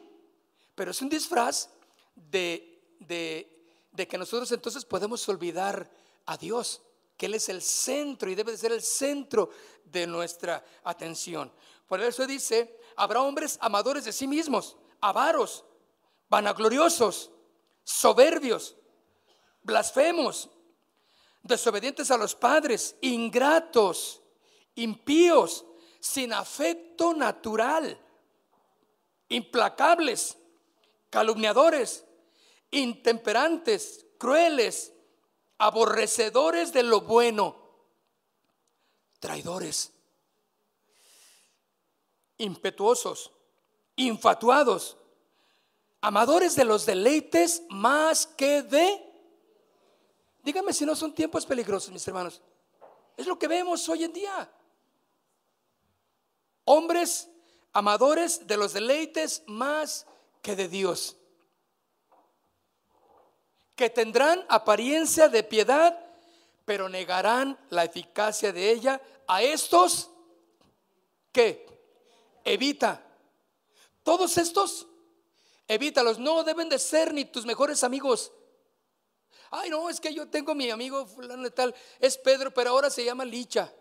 pero es un disfraz de, de de que nosotros entonces podemos olvidar a Dios, que Él es el centro y debe de ser el centro de nuestra atención. Por eso dice, habrá hombres amadores de sí mismos, avaros, vanagloriosos, soberbios, blasfemos, desobedientes a los padres, ingratos, impíos, sin afecto natural, implacables, calumniadores, intemperantes, crueles, aborrecedores de lo bueno, traidores, impetuosos, infatuados, amadores de los deleites más que de... Dígame si no son tiempos peligrosos, mis hermanos. Es lo que vemos hoy en día. Hombres amadores de los deleites más que de Dios que tendrán apariencia de piedad, pero negarán la eficacia de ella. A estos que evita. Todos estos, evítalos. No deben de ser ni tus mejores amigos. Ay, no, es que yo tengo mi amigo fulano de tal, es Pedro, pero ahora se llama Licha.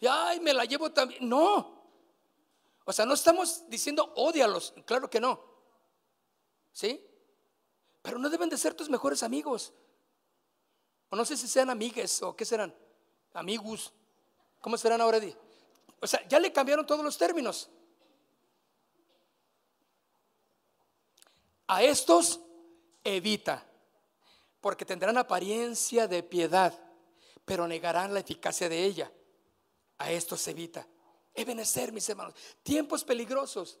Y ay, me la llevo también. No. O sea, no estamos diciendo odialos, claro que no. ¿Sí? Pero no deben de ser tus mejores amigos. O no sé si sean amigues o qué serán. Amigos. ¿Cómo serán ahora? O sea, ya le cambiaron todos los términos. A estos evita, porque tendrán apariencia de piedad, pero negarán la eficacia de ella. A estos evita. Ebenecer, mis hermanos. Tiempos peligrosos.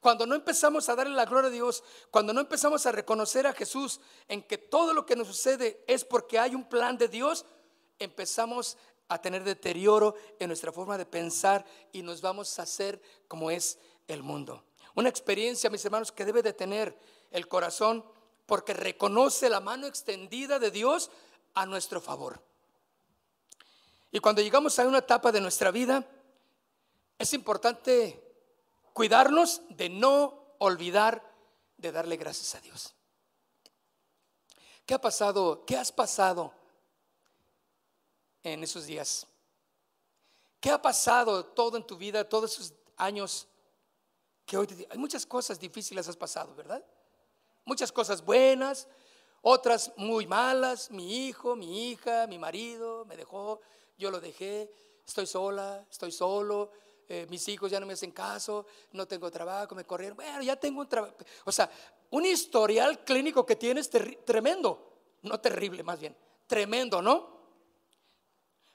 Cuando no empezamos a darle la gloria a Dios, cuando no empezamos a reconocer a Jesús en que todo lo que nos sucede es porque hay un plan de Dios, empezamos a tener deterioro en nuestra forma de pensar y nos vamos a hacer como es el mundo. Una experiencia, mis hermanos, que debe de tener el corazón porque reconoce la mano extendida de Dios a nuestro favor. Y cuando llegamos a una etapa de nuestra vida, es importante cuidarnos de no olvidar de darle gracias a Dios. ¿Qué ha pasado? ¿Qué has pasado en esos días? ¿Qué ha pasado todo en tu vida, todos esos años que hoy hay muchas cosas difíciles has pasado, ¿verdad? Muchas cosas buenas, otras muy malas, mi hijo, mi hija, mi marido me dejó, yo lo dejé, estoy sola, estoy solo, eh, mis hijos ya no me hacen caso, no tengo trabajo, me corrieron, bueno, ya tengo un trabajo. O sea, un historial clínico que tienes tremendo, no terrible más bien, tremendo, ¿no?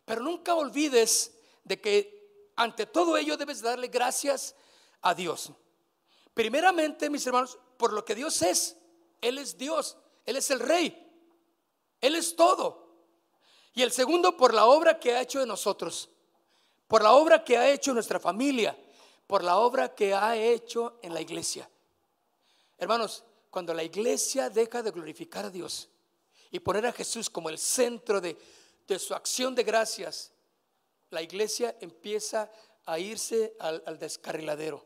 Pero nunca olvides de que ante todo ello debes darle gracias a Dios. Primeramente, mis hermanos, por lo que Dios es. Él es Dios, Él es el Rey, Él es todo. Y el segundo, por la obra que ha hecho de nosotros, por la obra que ha hecho nuestra familia, por la obra que ha hecho en la iglesia. Hermanos, cuando la iglesia deja de glorificar a Dios y poner a Jesús como el centro de, de su acción de gracias, la iglesia empieza a irse al, al, descarriladero.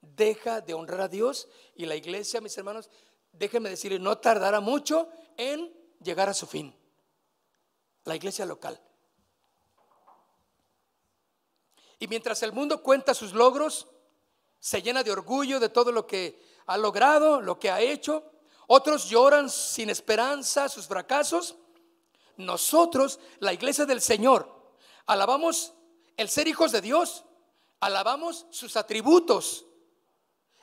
Deja de honrar a Dios y la iglesia, mis hermanos, déjenme decirles, no tardará mucho en llegar a su fin. La iglesia local. Y mientras el mundo cuenta sus logros, se llena de orgullo de todo lo que ha logrado, lo que ha hecho, otros lloran sin esperanza sus fracasos, nosotros, la iglesia del Señor, alabamos el ser hijos de Dios, alabamos sus atributos,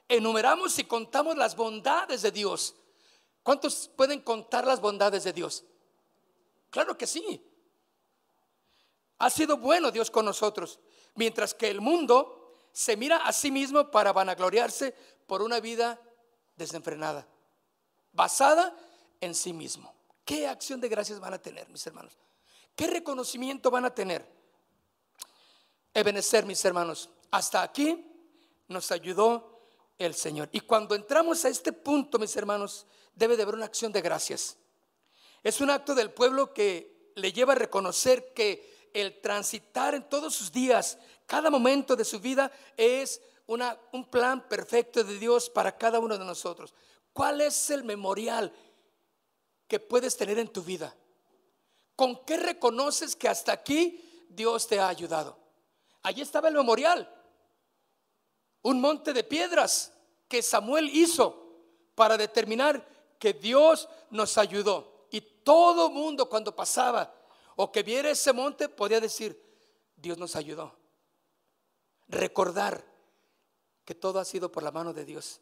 enumeramos y contamos las bondades de Dios. ¿Cuántos pueden contar las bondades de Dios? Claro que sí. Ha sido bueno Dios con nosotros, mientras que el mundo se mira a sí mismo para vanagloriarse por una vida desenfrenada, basada en sí mismo. ¿Qué acción de gracias van a tener, mis hermanos? ¿Qué reconocimiento van a tener? Ebenecer, mis hermanos. Hasta aquí nos ayudó el Señor. Y cuando entramos a este punto, mis hermanos, debe de haber una acción de gracias. Es un acto del pueblo que le lleva a reconocer que el transitar en todos sus días, cada momento de su vida, es una, un plan perfecto de Dios para cada uno de nosotros. ¿Cuál es el memorial que puedes tener en tu vida? ¿Con qué reconoces que hasta aquí Dios te ha ayudado? Allí estaba el memorial, un monte de piedras que Samuel hizo para determinar que Dios nos ayudó. Y todo mundo cuando pasaba o que viera ese monte podía decir, Dios nos ayudó. Recordar que todo ha sido por la mano de Dios.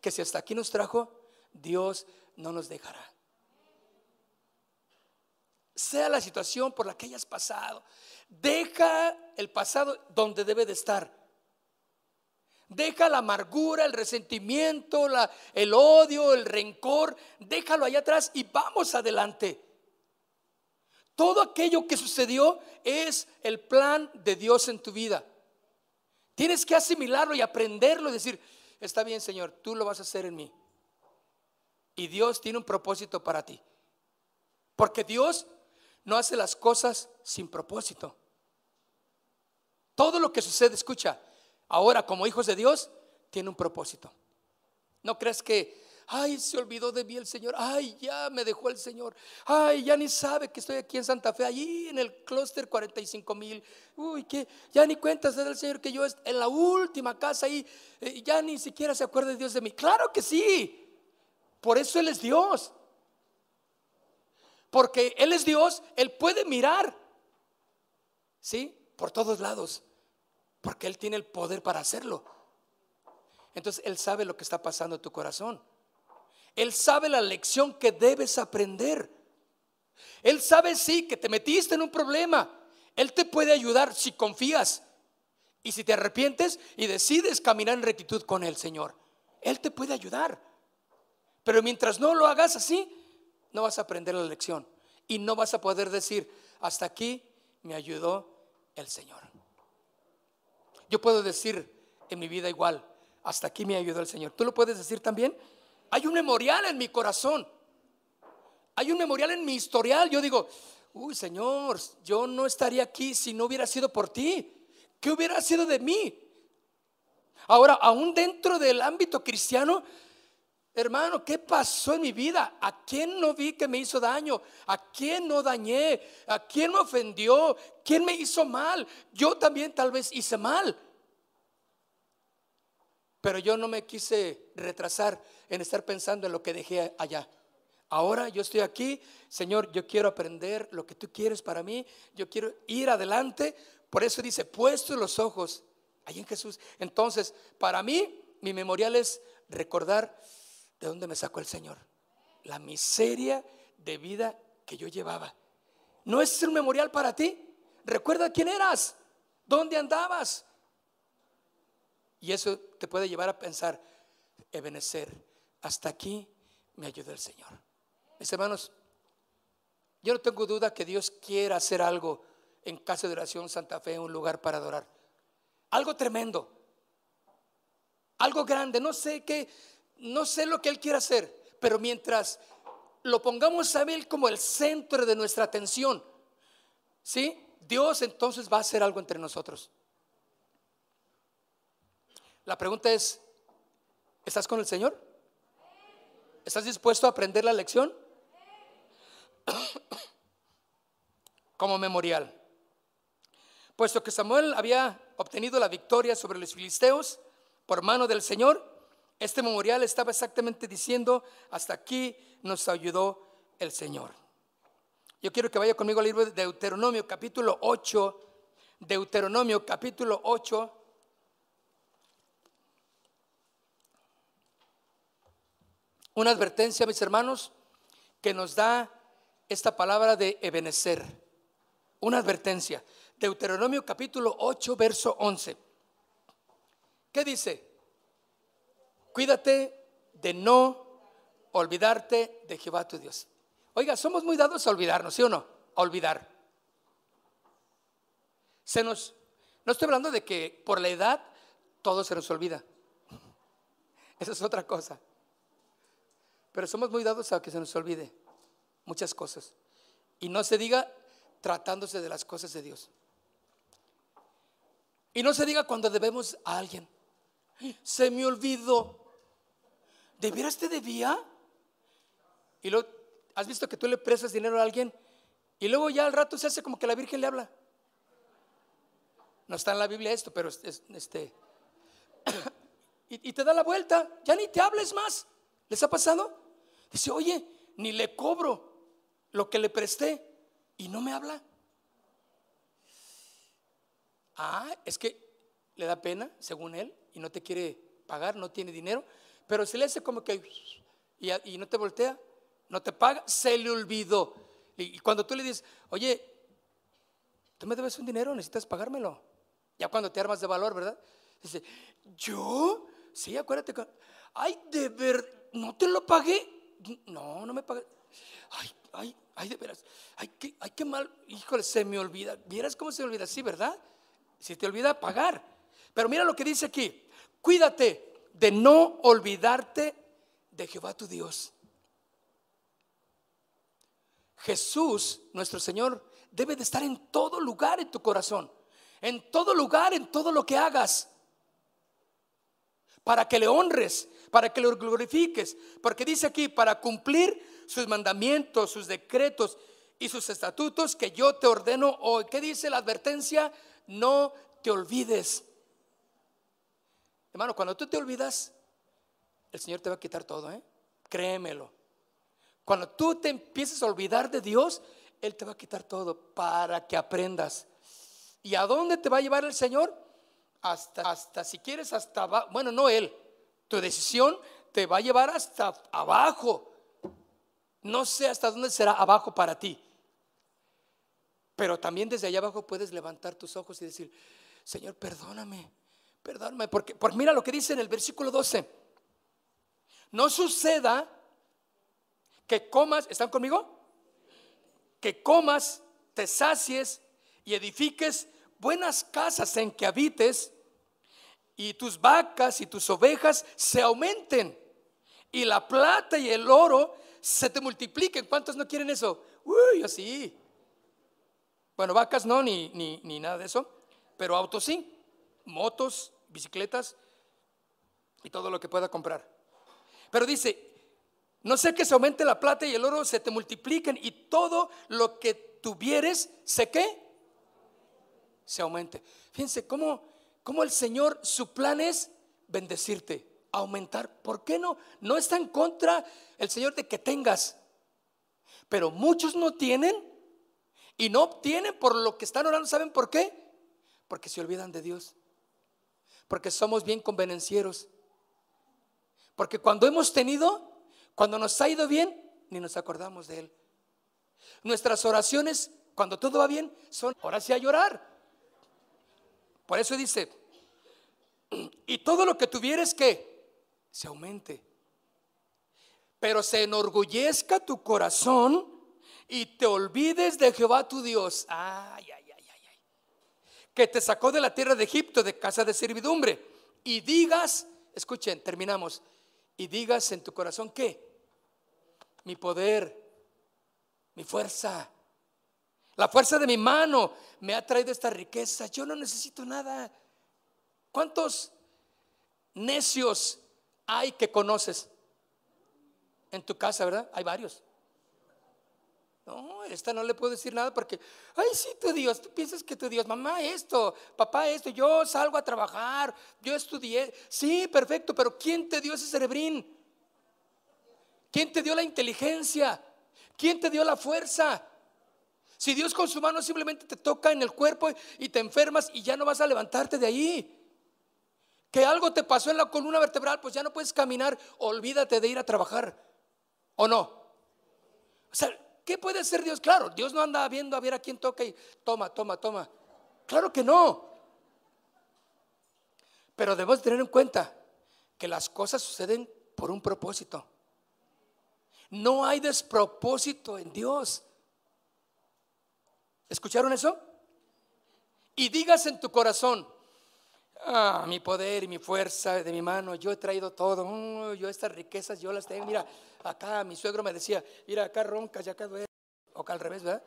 Que si hasta aquí nos trajo, Dios no nos dejará sea la situación por la que hayas pasado, deja el pasado donde debe de estar. Deja la amargura, el resentimiento, el odio, el rencor, déjalo allá atrás y vamos adelante. Todo aquello que sucedió es el plan de Dios en tu vida. Tienes que asimilarlo y aprenderlo y decir, está bien Señor, tú lo vas a hacer en mí. Y Dios tiene un propósito para ti. Porque Dios no hace las cosas sin propósito. Todo lo que sucede, escucha, ahora como hijos de Dios, tiene un propósito. No crees que, ay, se olvidó de mí el Señor, ay, ya me dejó el Señor, ay, ya ni sabe que estoy aquí en Santa Fe, allí en el clúster 45 mil, uy, que ya ni cuentas del Señor que yo en la última casa ahí, eh, ya ni siquiera se acuerda de Dios de mí. Claro que sí, por eso Él es Dios porque Él es Dios, Él puede mirar, ¿sí? Por todos lados, porque Él tiene el poder para hacerlo. Entonces Él sabe lo que está pasando en tu corazón. Él sabe la lección que debes aprender. Él sabe, sí, que te metiste en un problema. Él te puede ayudar si confías Y si te arrepientes y decides caminar en rectitud con el Señor, Él te puede ayudar. Pero mientras no lo hagas así, no vas a aprender la lección. Y no vas a poder decir, hasta aquí me ayudó el Señor. Yo puedo decir en mi vida igual, hasta aquí me ayudó el Señor. ¿Tú lo puedes decir también? Hay un memorial en mi corazón. Hay un memorial en mi historial. Yo digo, uy Señor, yo no estaría aquí si no hubiera sido por ti. ¿Qué hubiera sido de mí? Ahora, aún dentro del ámbito cristiano, hermano, ¿qué pasó en mi vida? ¿A quién no vi que me hizo daño? ¿A quién no dañé? ¿A quién me ofendió? ¿Quién me hizo mal? Yo también tal vez hice mal. Pero yo no me quise retrasar en estar pensando en lo que dejé allá. Ahora yo estoy aquí, Señor, yo quiero aprender lo que tú quieres para mí, yo quiero ir adelante por eso dice, puesto los ojos ahí en Jesús. Entonces, para mí, mi memorial es recordar de dónde me sacó el Señor. La miseria de vida que yo llevaba. ¿No es un memorial para ti? Recuerda quién eras, dónde andabas. Y eso te puede llevar a pensar, Ebenecer, hasta aquí me ayudó el Señor. Mis hermanos, yo no tengo duda que Dios quiera hacer algo en Casa de Oración Santa Fe un lugar para adorar. Algo tremendo. Algo grande. No sé qué, no sé lo que Él quiere hacer, pero mientras lo pongamos a Él como el centro de nuestra atención, ¿sí? Dios entonces va a hacer algo entre nosotros. La pregunta es, ¿estás con el Señor? ¿Estás dispuesto a aprender la lección? (coughs) como memorial. Puesto que Samuel había obtenido la victoria sobre los filisteos por mano del Señor, este memorial estaba exactamente diciendo, hasta aquí nos ayudó el Señor. Yo quiero que vaya conmigo al libro de Deuteronomio capítulo 8, Deuteronomio capítulo 8. Una advertencia, mis hermanos, que nos da esta palabra de Ebenecer. Una advertencia. Deuteronomio capítulo 8, verso 11. ¿Qué dice? Cuídate de no olvidarte de Jehová tu Dios. Oiga, somos muy dados a olvidarnos, ¿sí o no? A olvidar. Se nos, no estoy hablando de que por la edad todo se nos olvida. (laughs) Eso es otra cosa. Pero somos muy dados a que se nos olvide muchas cosas. Y no se diga tratándose de las cosas de Dios. Y no se diga cuando debemos a alguien. Se me olvidó. ¿De veras te debía? Y lo has visto que tú le prestas dinero a alguien y luego ya al rato se hace como que la Virgen le habla. No está en la Biblia esto, pero este (coughs) y, y te da la vuelta, ya ni te hables más. ¿Les ha pasado? Dice, oye, ni le cobro lo que le presté y no me habla. Ah, es que le da pena, según él, y no te quiere pagar, no tiene dinero, pero se le hace como que y, no te voltea, no te paga, se le olvidó. Y, cuando tú le dices, oye, tú me debes un dinero, necesitas pagármelo. Ya cuando te armas de valor, ¿verdad? Dice, ¿yo? Sí, acuérdate. Ay, de ver, ¿no te lo pagué? No, no me pagué. Ay, ay, ay, de veras. Ay, qué, ay, qué mal. Híjole, se me olvida. ¿Vieras cómo se me olvida? Sí, ¿verdad? Si te olvida pagar. Pero mira lo que dice aquí. Cuídate de no olvidarte de Jehová tu Dios. Jesús, nuestro Señor, debe de estar en todo lugar en tu corazón. En todo lugar, en todo lo que hagas. Para que le honres, para que lo glorifiques. Porque dice aquí, para cumplir sus mandamientos, sus decretos y sus estatutos que yo te ordeno hoy. ¿Qué dice la advertencia? no te olvides. Hermano, cuando tú te olvidas, el Señor te va a quitar todo, ¿eh? Créemelo. Cuando tú te empieces a olvidar de Dios, Él te va a quitar todo para que aprendas. ¿Y a dónde te va a llevar el Señor? Hasta, hasta si quieres, hasta. Bueno, no Él. Tu decisión te va a llevar hasta abajo. No sé hasta dónde será abajo para ti. Pero también desde allá abajo puedes levantar tus ojos y decir, Señor, perdóname, perdóname, porque, porque mira lo que dice en el versículo 12. No suceda que comas, ¿están conmigo? Que comas, te sacies y edifiques buenas casas en que habites y tus vacas y tus ovejas se aumenten y la plata y el oro se te multipliquen. ¿Cuántos no quieren eso? Uy, así. Bueno, vacas no, ni, ni, ni nada de eso, pero autos sí, motos, bicicletas y todo lo que pueda comprar. Pero dice, no sé que se aumente la plata y el oro se te multipliquen y todo lo que tuvieres, ¿se qué? Se aumente. Fíjense cómo, cómo el Señor, su plan es bendecirte, aumentar. ¿Por qué no? No está en contra el Señor de que tengas. Pero muchos no tienen y no obtienen por lo que están orando. ¿Saben por qué? Porque se olvidan de Dios. Porque somos bien convenencieros. Porque cuando hemos tenido, cuando nos ha ido bien, ni nos acordamos de Él. Nuestras oraciones, cuando todo va bien, son horas y a llorar. Por eso dice, y todo lo que tuvieres que se aumente. Pero se enorgullezca tu corazón y te olvides de Jehová tu Dios. Ay, ay, ay, ay, ay. Que te sacó de la tierra de Egipto, de casa de servidumbre. Y digas, escuchen, terminamos y digas en tu corazón que mi poder, mi fuerza, la fuerza de mi mano me ha traído esta riqueza. Yo no necesito nada. ¿Cuántos necios hay que conoces en tu casa, verdad? Hay varios. No, esta no le puedo decir nada porque, ay, sí, tu Dios, tú piensas que tu Dios, mamá, esto, papá, esto, yo salgo a trabajar, yo estudié, sí, perfecto, pero ¿quién te dio ese cerebrín? ¿Quién te dio la inteligencia? ¿Quién te dio la fuerza? Si Dios con su mano simplemente te toca en el cuerpo y te enfermas y ya no vas a levantarte de ahí. Que algo te pasó en la columna vertebral, pues ya no puedes caminar, olvídate de ir a trabajar. ¿O no? O sea, ¿Qué puede hacer Dios? Claro, Dios no anda viendo a ver a quién toca y toma, toma, toma. Claro que no. Pero debemos tener en cuenta que las cosas suceden por un propósito. No hay despropósito en Dios. ¿Escucharon eso? Y digas en tu corazón, ah, mi poder y mi fuerza de mi mano, yo he traído todo, mm, yo estas riquezas, yo las tengo, mira, acá mi suegro me decía, mira, acá roncas y acá duele. O acá al revés, ¿verdad?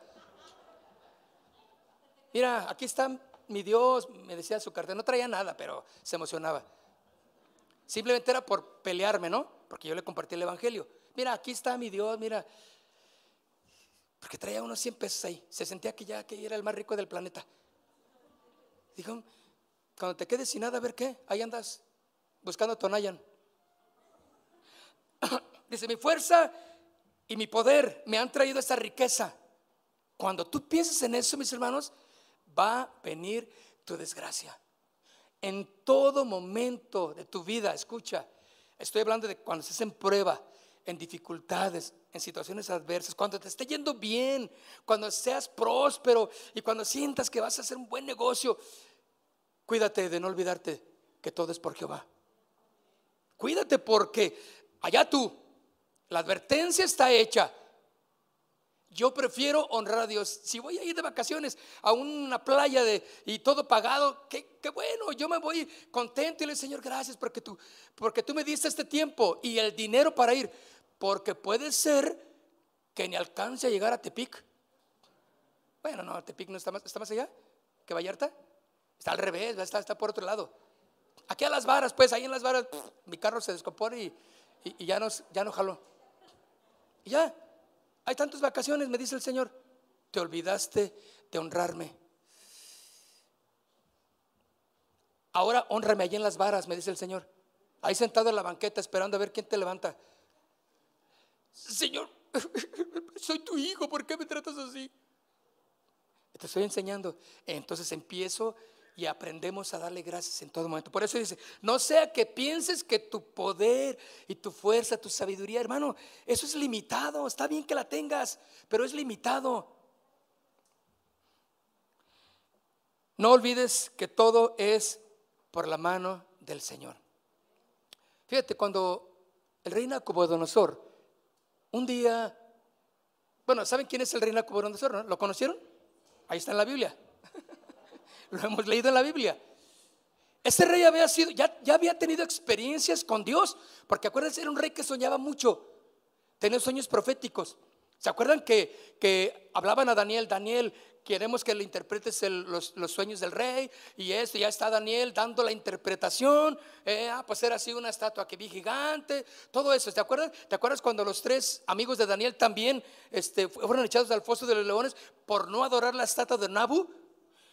Mira, aquí está mi Dios, me decía su carta. No traía nada, pero se emocionaba. Simplemente era por pelearme, ¿no? Porque yo le compartí el Evangelio. Mira, aquí está mi Dios, mira. Porque traía unos 100 pesos ahí. Se sentía que ya que era el más rico del planeta. Dijo, cuando te quedes sin nada, a ver qué, ahí andas buscando a Tonayan. (coughs) Dice, mi fuerza y mi poder me han traído esta riqueza. Cuando tú piensas en eso, mis hermanos, va a venir tu desgracia. En todo momento de tu vida, escucha, estoy hablando de cuando estés en prueba, en dificultades, en situaciones adversas, cuando te esté yendo bien, cuando seas próspero y cuando sientas que vas a hacer un buen negocio, cuídate de no olvidarte que todo es por Jehová. Cuídate porque allá tú, la advertencia está hecha. Yo prefiero honrar a Dios. Si voy a ir de vacaciones a una playa de, y todo pagado, qué, bueno, yo me voy contento y le Señor, gracias porque tú, porque tú me diste este tiempo y el dinero para ir. Porque puede ser que ni alcance a llegar a Tepic. Bueno, no, Tepic no está más, está más allá que Vallarta. Está al revés, está, por otro lado. Aquí a las varas, pues ahí en las varas, mi carro se descompone y, ya, nos, ya no jaló. Y ya, hay tantas vacaciones, me dice el Señor, te olvidaste de honrarme. Ahora honrame allí en las varas, me dice el Señor. Ahí sentado en la banqueta esperando a ver quién te levanta. Señor, (laughs) soy tu hijo, ¿por qué me tratas así? Te estoy enseñando. Entonces empiezo y aprendemos a darle gracias en todo momento. Por eso dice, no sea que pienses que tu poder y tu fuerza, tu sabiduría, hermano, eso es limitado. Está bien que la tengas, pero es limitado. No olvides que todo es por la mano del Señor. Fíjate, cuando el rey Nabucodonosor, un día, bueno, ¿saben quién es el rey Nabucodonosor? No? ¿Lo conocieron? Ahí está en la Biblia. (laughs) Lo hemos leído en la Biblia. Este rey había sido, ya, ya había tenido experiencias con Dios, porque acuérdense, era un rey que soñaba mucho, tenía sueños proféticos. ¿Se acuerdan que, que hablaban a Daniel? Daniel, queremos que le interpretes los, sueños del rey y esto, ya está Daniel dando la interpretación, eh, ah, pues era así una estatua que vi gigante, todo eso, ¿te acuerdas? ¿Te acuerdas cuando los tres amigos de Daniel también este, fueron echados al foso de los leones por no adorar la estatua de Nabu?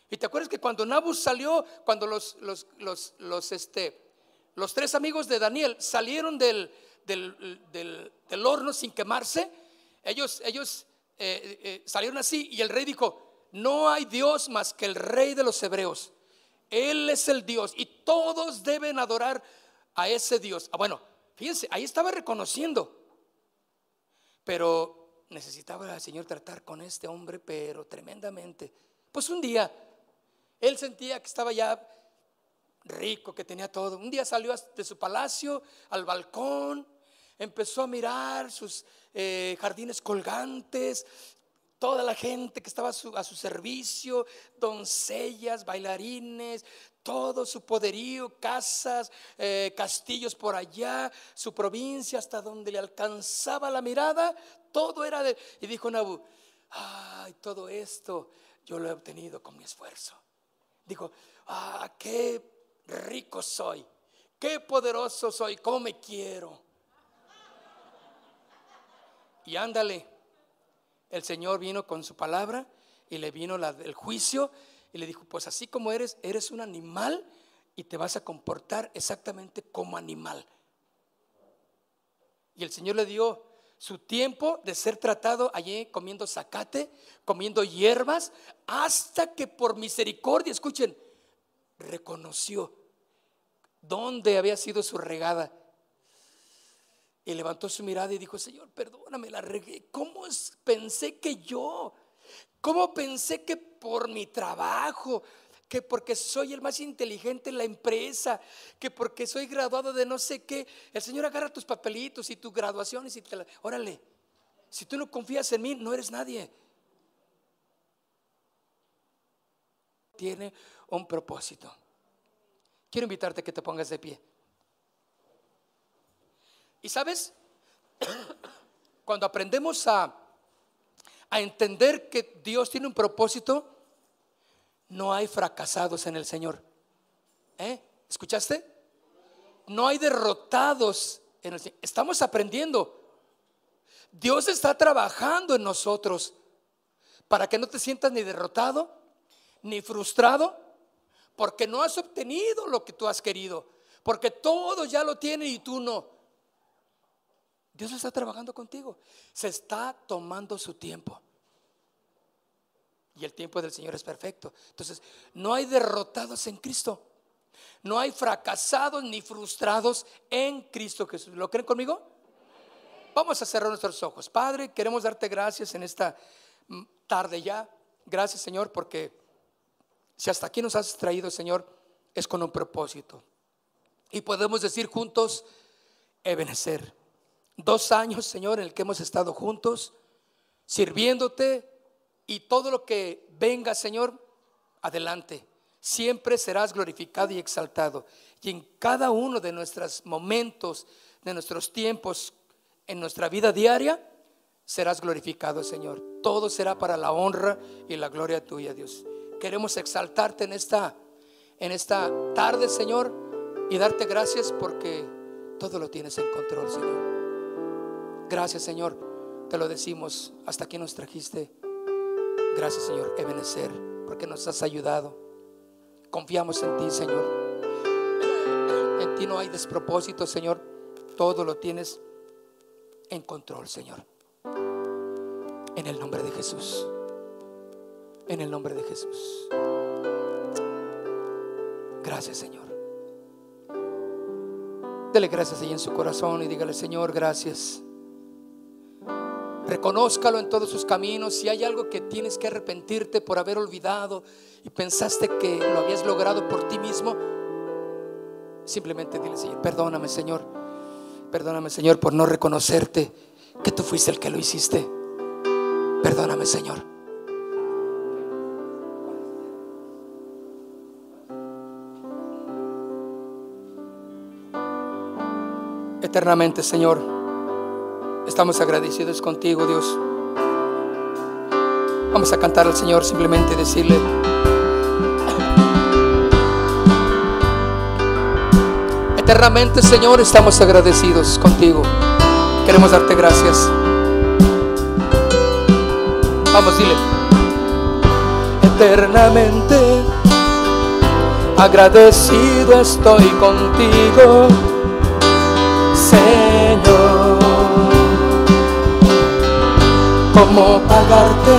Y te acuerdas que cuando Nabu salió, cuando los, este, tres amigos de Daniel salieron del, horno sin quemarse, ellos, ellos eh, eh, salieron así y el rey dijo, no hay Dios más que el rey de los hebreos. Él es el Dios y todos deben adorar a ese Dios. Ah, bueno, fíjense, ahí estaba reconociendo, pero necesitaba el Señor tratar con este hombre, pero tremendamente. Pues un día él sentía que estaba ya rico, que tenía todo. Un día salió de su palacio al balcón, empezó a mirar sus eh, jardines colgantes, toda la gente que estaba a su, servicio, doncellas, bailarines, todo su poderío, casas, eh, castillos por allá, su provincia, hasta donde le alcanzaba la mirada, todo era de... Y dijo Nabu, ay, todo esto yo lo he obtenido con mi esfuerzo. Dijo, ah, qué rico soy, qué poderoso soy, cómo me quiero. Y ándale, el Señor vino con su palabra y le vino el juicio y le dijo, pues así como eres, eres un animal y te vas a comportar exactamente como animal. Y el Señor le dio su tiempo de ser tratado allí comiendo zacate, comiendo hierbas, hasta que por misericordia, escuchen, reconoció dónde había sido su regada. Y levantó su mirada y dijo, Señor, perdóname, la regué. ¿Cómo pensé que yo? ¿Cómo pensé que por mi trabajo, que porque soy el más inteligente en la empresa, que porque soy graduado de no sé qué, el Señor agarra tus papelitos y tus graduaciones y te la, órale, si tú no confías en mí, no eres nadie. Tiene un propósito. Quiero invitarte a que te pongas de pie. Y sabes, (coughs) cuando aprendemos a, entender que Dios tiene un propósito, no hay fracasados en el Señor. ¿Eh? ¿Escuchaste? No hay derrotados en el Señor. Estamos aprendiendo. Dios está trabajando en nosotros para que no te sientas ni derrotado, ni frustrado, porque no has obtenido lo que tú has querido, porque todo ya lo tiene y tú no. Dios está trabajando contigo. Se está tomando su tiempo. Y el tiempo del Señor es perfecto. Entonces, no hay derrotados en Cristo. No hay fracasados ni frustrados en Cristo Jesús. ¿Lo creen conmigo? Vamos a cerrar nuestros ojos. Padre, queremos darte gracias en esta mm, tarde ya. Gracias, Señor, porque si hasta aquí nos has traído, Señor, es con un propósito. Y podemos decir juntos, Ebenecer. Dos años, Señor, en el que hemos estado juntos, sirviéndote, y todo lo que venga, Señor, adelante. Siempre serás glorificado y exaltado. Y en cada uno de nuestros momentos, de nuestros tiempos, en nuestra vida diaria, serás glorificado, Señor. Todo será para la honra y la gloria tuya, Dios. Queremos exaltarte en esta, en esta tarde, Señor, y darte gracias porque todo lo tienes en control, Señor. Gracias, Señor. Te lo decimos. Hasta aquí nos trajiste. Gracias, Señor, Ebenecer, porque nos has ayudado. Confiamos en ti, Señor. En ti no hay despropósito, Señor. Todo lo tienes en control, Señor. En el nombre de Jesús. En el nombre de Jesús. Gracias, Señor. Dele gracias ahí en su corazón y dígale, Señor, gracias. Reconózcalo en todos sus caminos. Si hay algo que tienes que arrepentirte por haber olvidado y pensaste que lo habías logrado por ti mismo, simplemente dile, Señor, perdóname, Señor. Perdóname, Señor, por no reconocerte que tú fuiste el que lo hiciste. Perdóname, Señor. Eternamente, Señor, estamos agradecidos contigo, Dios. Vamos a cantar al Señor, simplemente decirle, eternamente, Señor, estamos agradecidos contigo. Queremos darte gracias. Vamos, dile. Eternamente agradecido estoy contigo, ¿Cómo pagarte?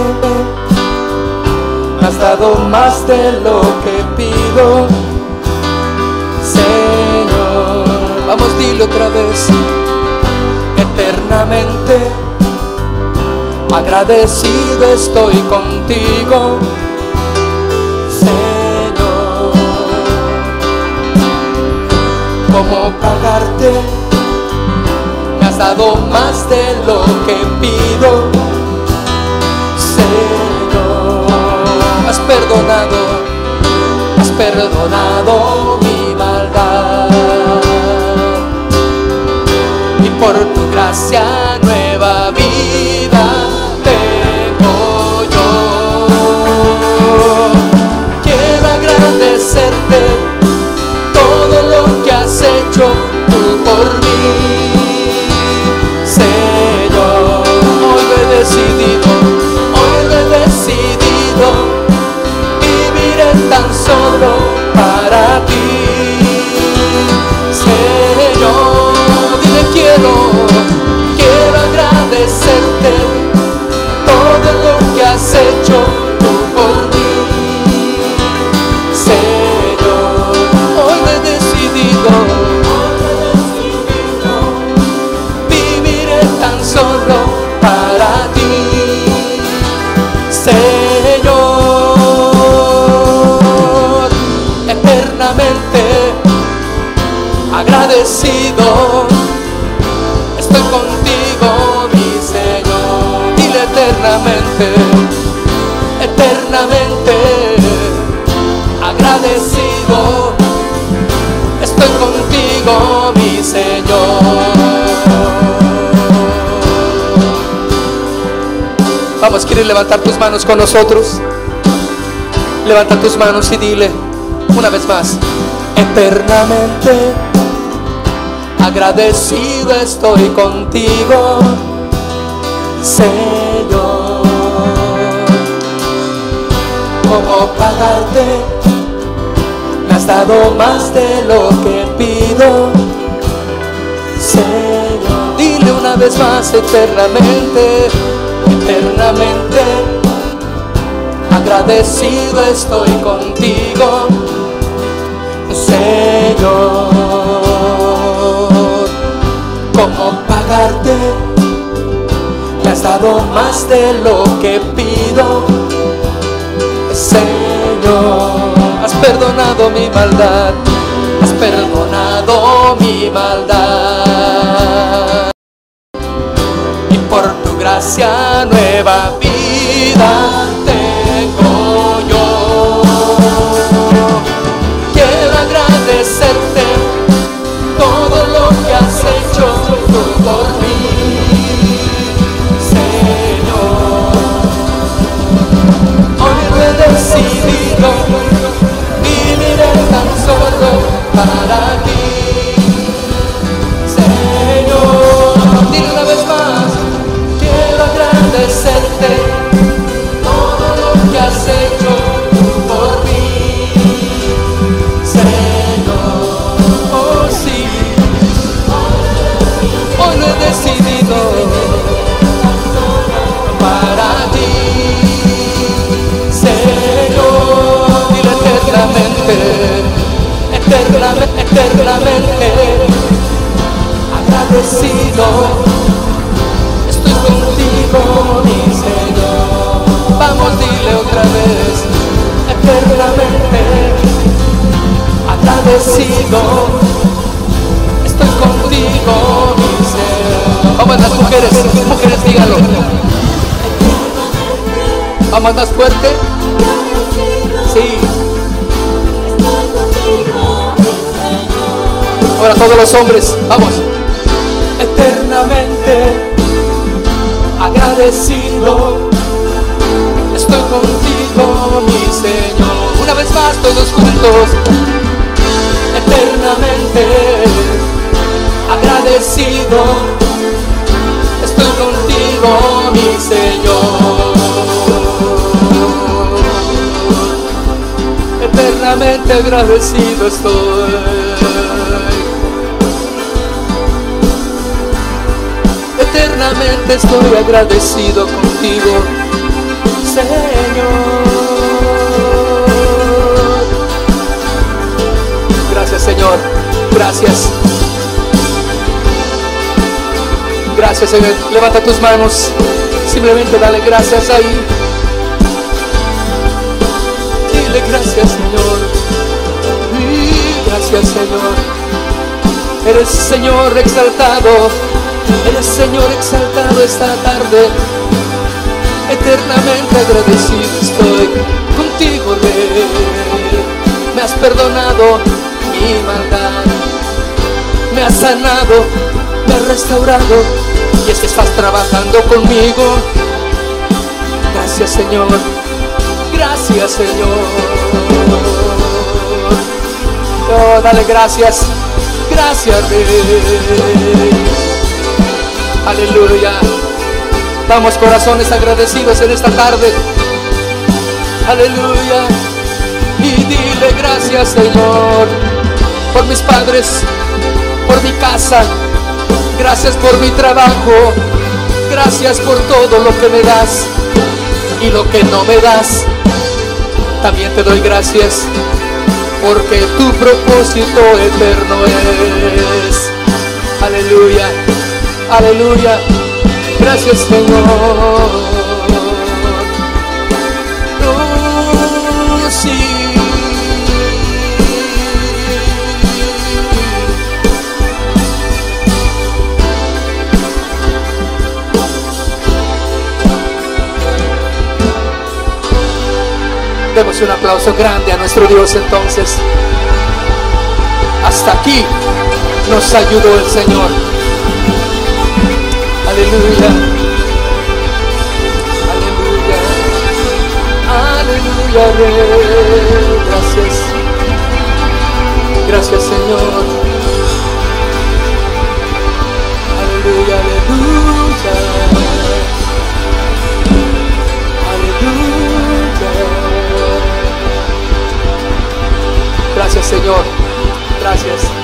Me has dado más de lo que pido, Señor. Vamos, dile otra vez. Eternamente agradecido estoy contigo, Señor. ¿Cómo pagarte? Me has dado más de lo que pido, Señor. Has perdonado, has perdonado mi maldad. Y por tu gracia nueva vida todo lo que has hecho agradecido. Estoy contigo, mi Señor, dile eternamente, eternamente agradecido. Estoy contigo, mi Señor. Vamos, ¿quieres levantar tus manos con nosotros? Levanta tus manos y dile una vez más, eternamente agradecido estoy contigo, Señor. ¿Cómo pagarte? Me has dado más de lo que pido, Señor. Dile una vez más eternamente, eternamente. Agradecido estoy contigo, Señor Me has dado más de lo que pido, Señor. Has perdonado mi maldad, has perdonado mi maldad. Y por tu gracia nueva vida tengo los hombres, vamos. Eternamente agradecido. Estoy contigo, mi Señor. Una vez más, todos juntos. Eternamente agradecido. Estoy contigo, mi Señor. Eternamente agradecido estoy. Eternamente estoy agradecido contigo, Señor. Gracias, Señor. Gracias. Gracias, Señor. Levanta tus manos. Simplemente dale gracias ahí. Dile gracias, Señor. Gracias, Señor. Eres Señor exaltado Eres Señor exaltado esta tarde. Eternamente agradecido estoy contigo, Rey. Me has perdonado mi maldad. Me has sanado, me has restaurado. Y es que estás trabajando conmigo. Gracias, Señor. Gracias, Señor. Oh, dale gracias. Gracias, Rey. Aleluya. Vamos corazones agradecidos en esta tarde. Aleluya. Y dile gracias Señor por mis padres, por mi casa. Gracias por mi trabajo. Gracias por todo lo que me das y lo que no me das. También te doy gracias porque tu propósito eterno es. Aleluya. Aleluya. Gracias Señor. Oh, sí. Demos un aplauso grande a nuestro Dios entonces. Hasta aquí nos ayudó el Señor. Aleluya. Aleluya. Aleluya, Rey. Gracias. Gracias, Señor. Aleluya, aleluya. Aleluya. Gracias, Señor. Gracias.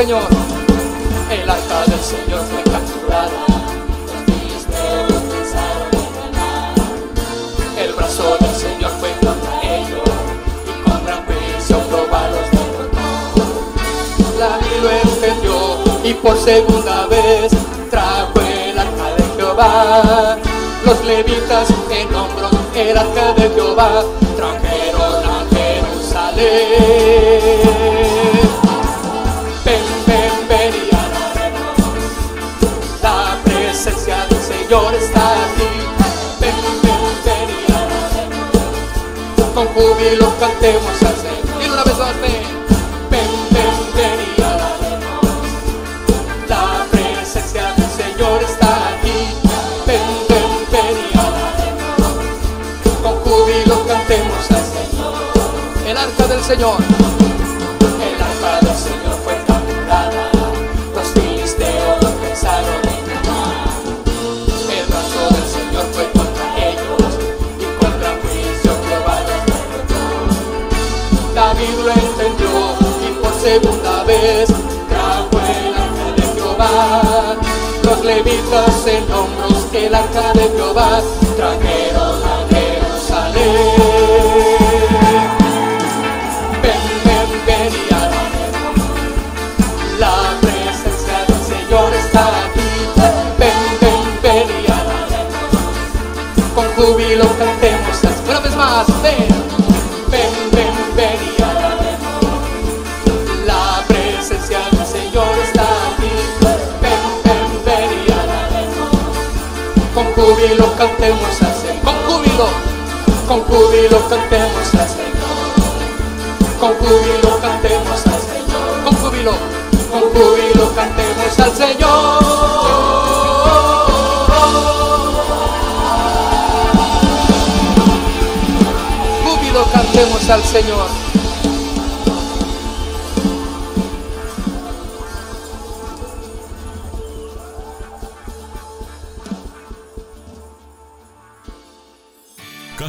El alta del Señor fue capturada. El brazo del Señor fue contra ellos y con gran juicio probados derrotó. La vi lo entendió y por segunda vez trajo el arca de Jehová. Los levitas en hombros el arca de Jehová, y júbilo cantemos al Señor. Y una vez más, ven. Ven, ven, ven y La presencia del Señor está aquí. Ven, ven, ven y Con júbilo cantemos al Señor. El arca del Señor. Segunda vez trajo el arca de Jehová. Los levitas en hombros el arca de Jehová trajeron cantemos al Señor. Con júbilo, con júbilo cantemos al Señor. Con júbilo cantemos al Señor. Con júbilo, con júbilo cantemos al Señor. Cantemos al Señor.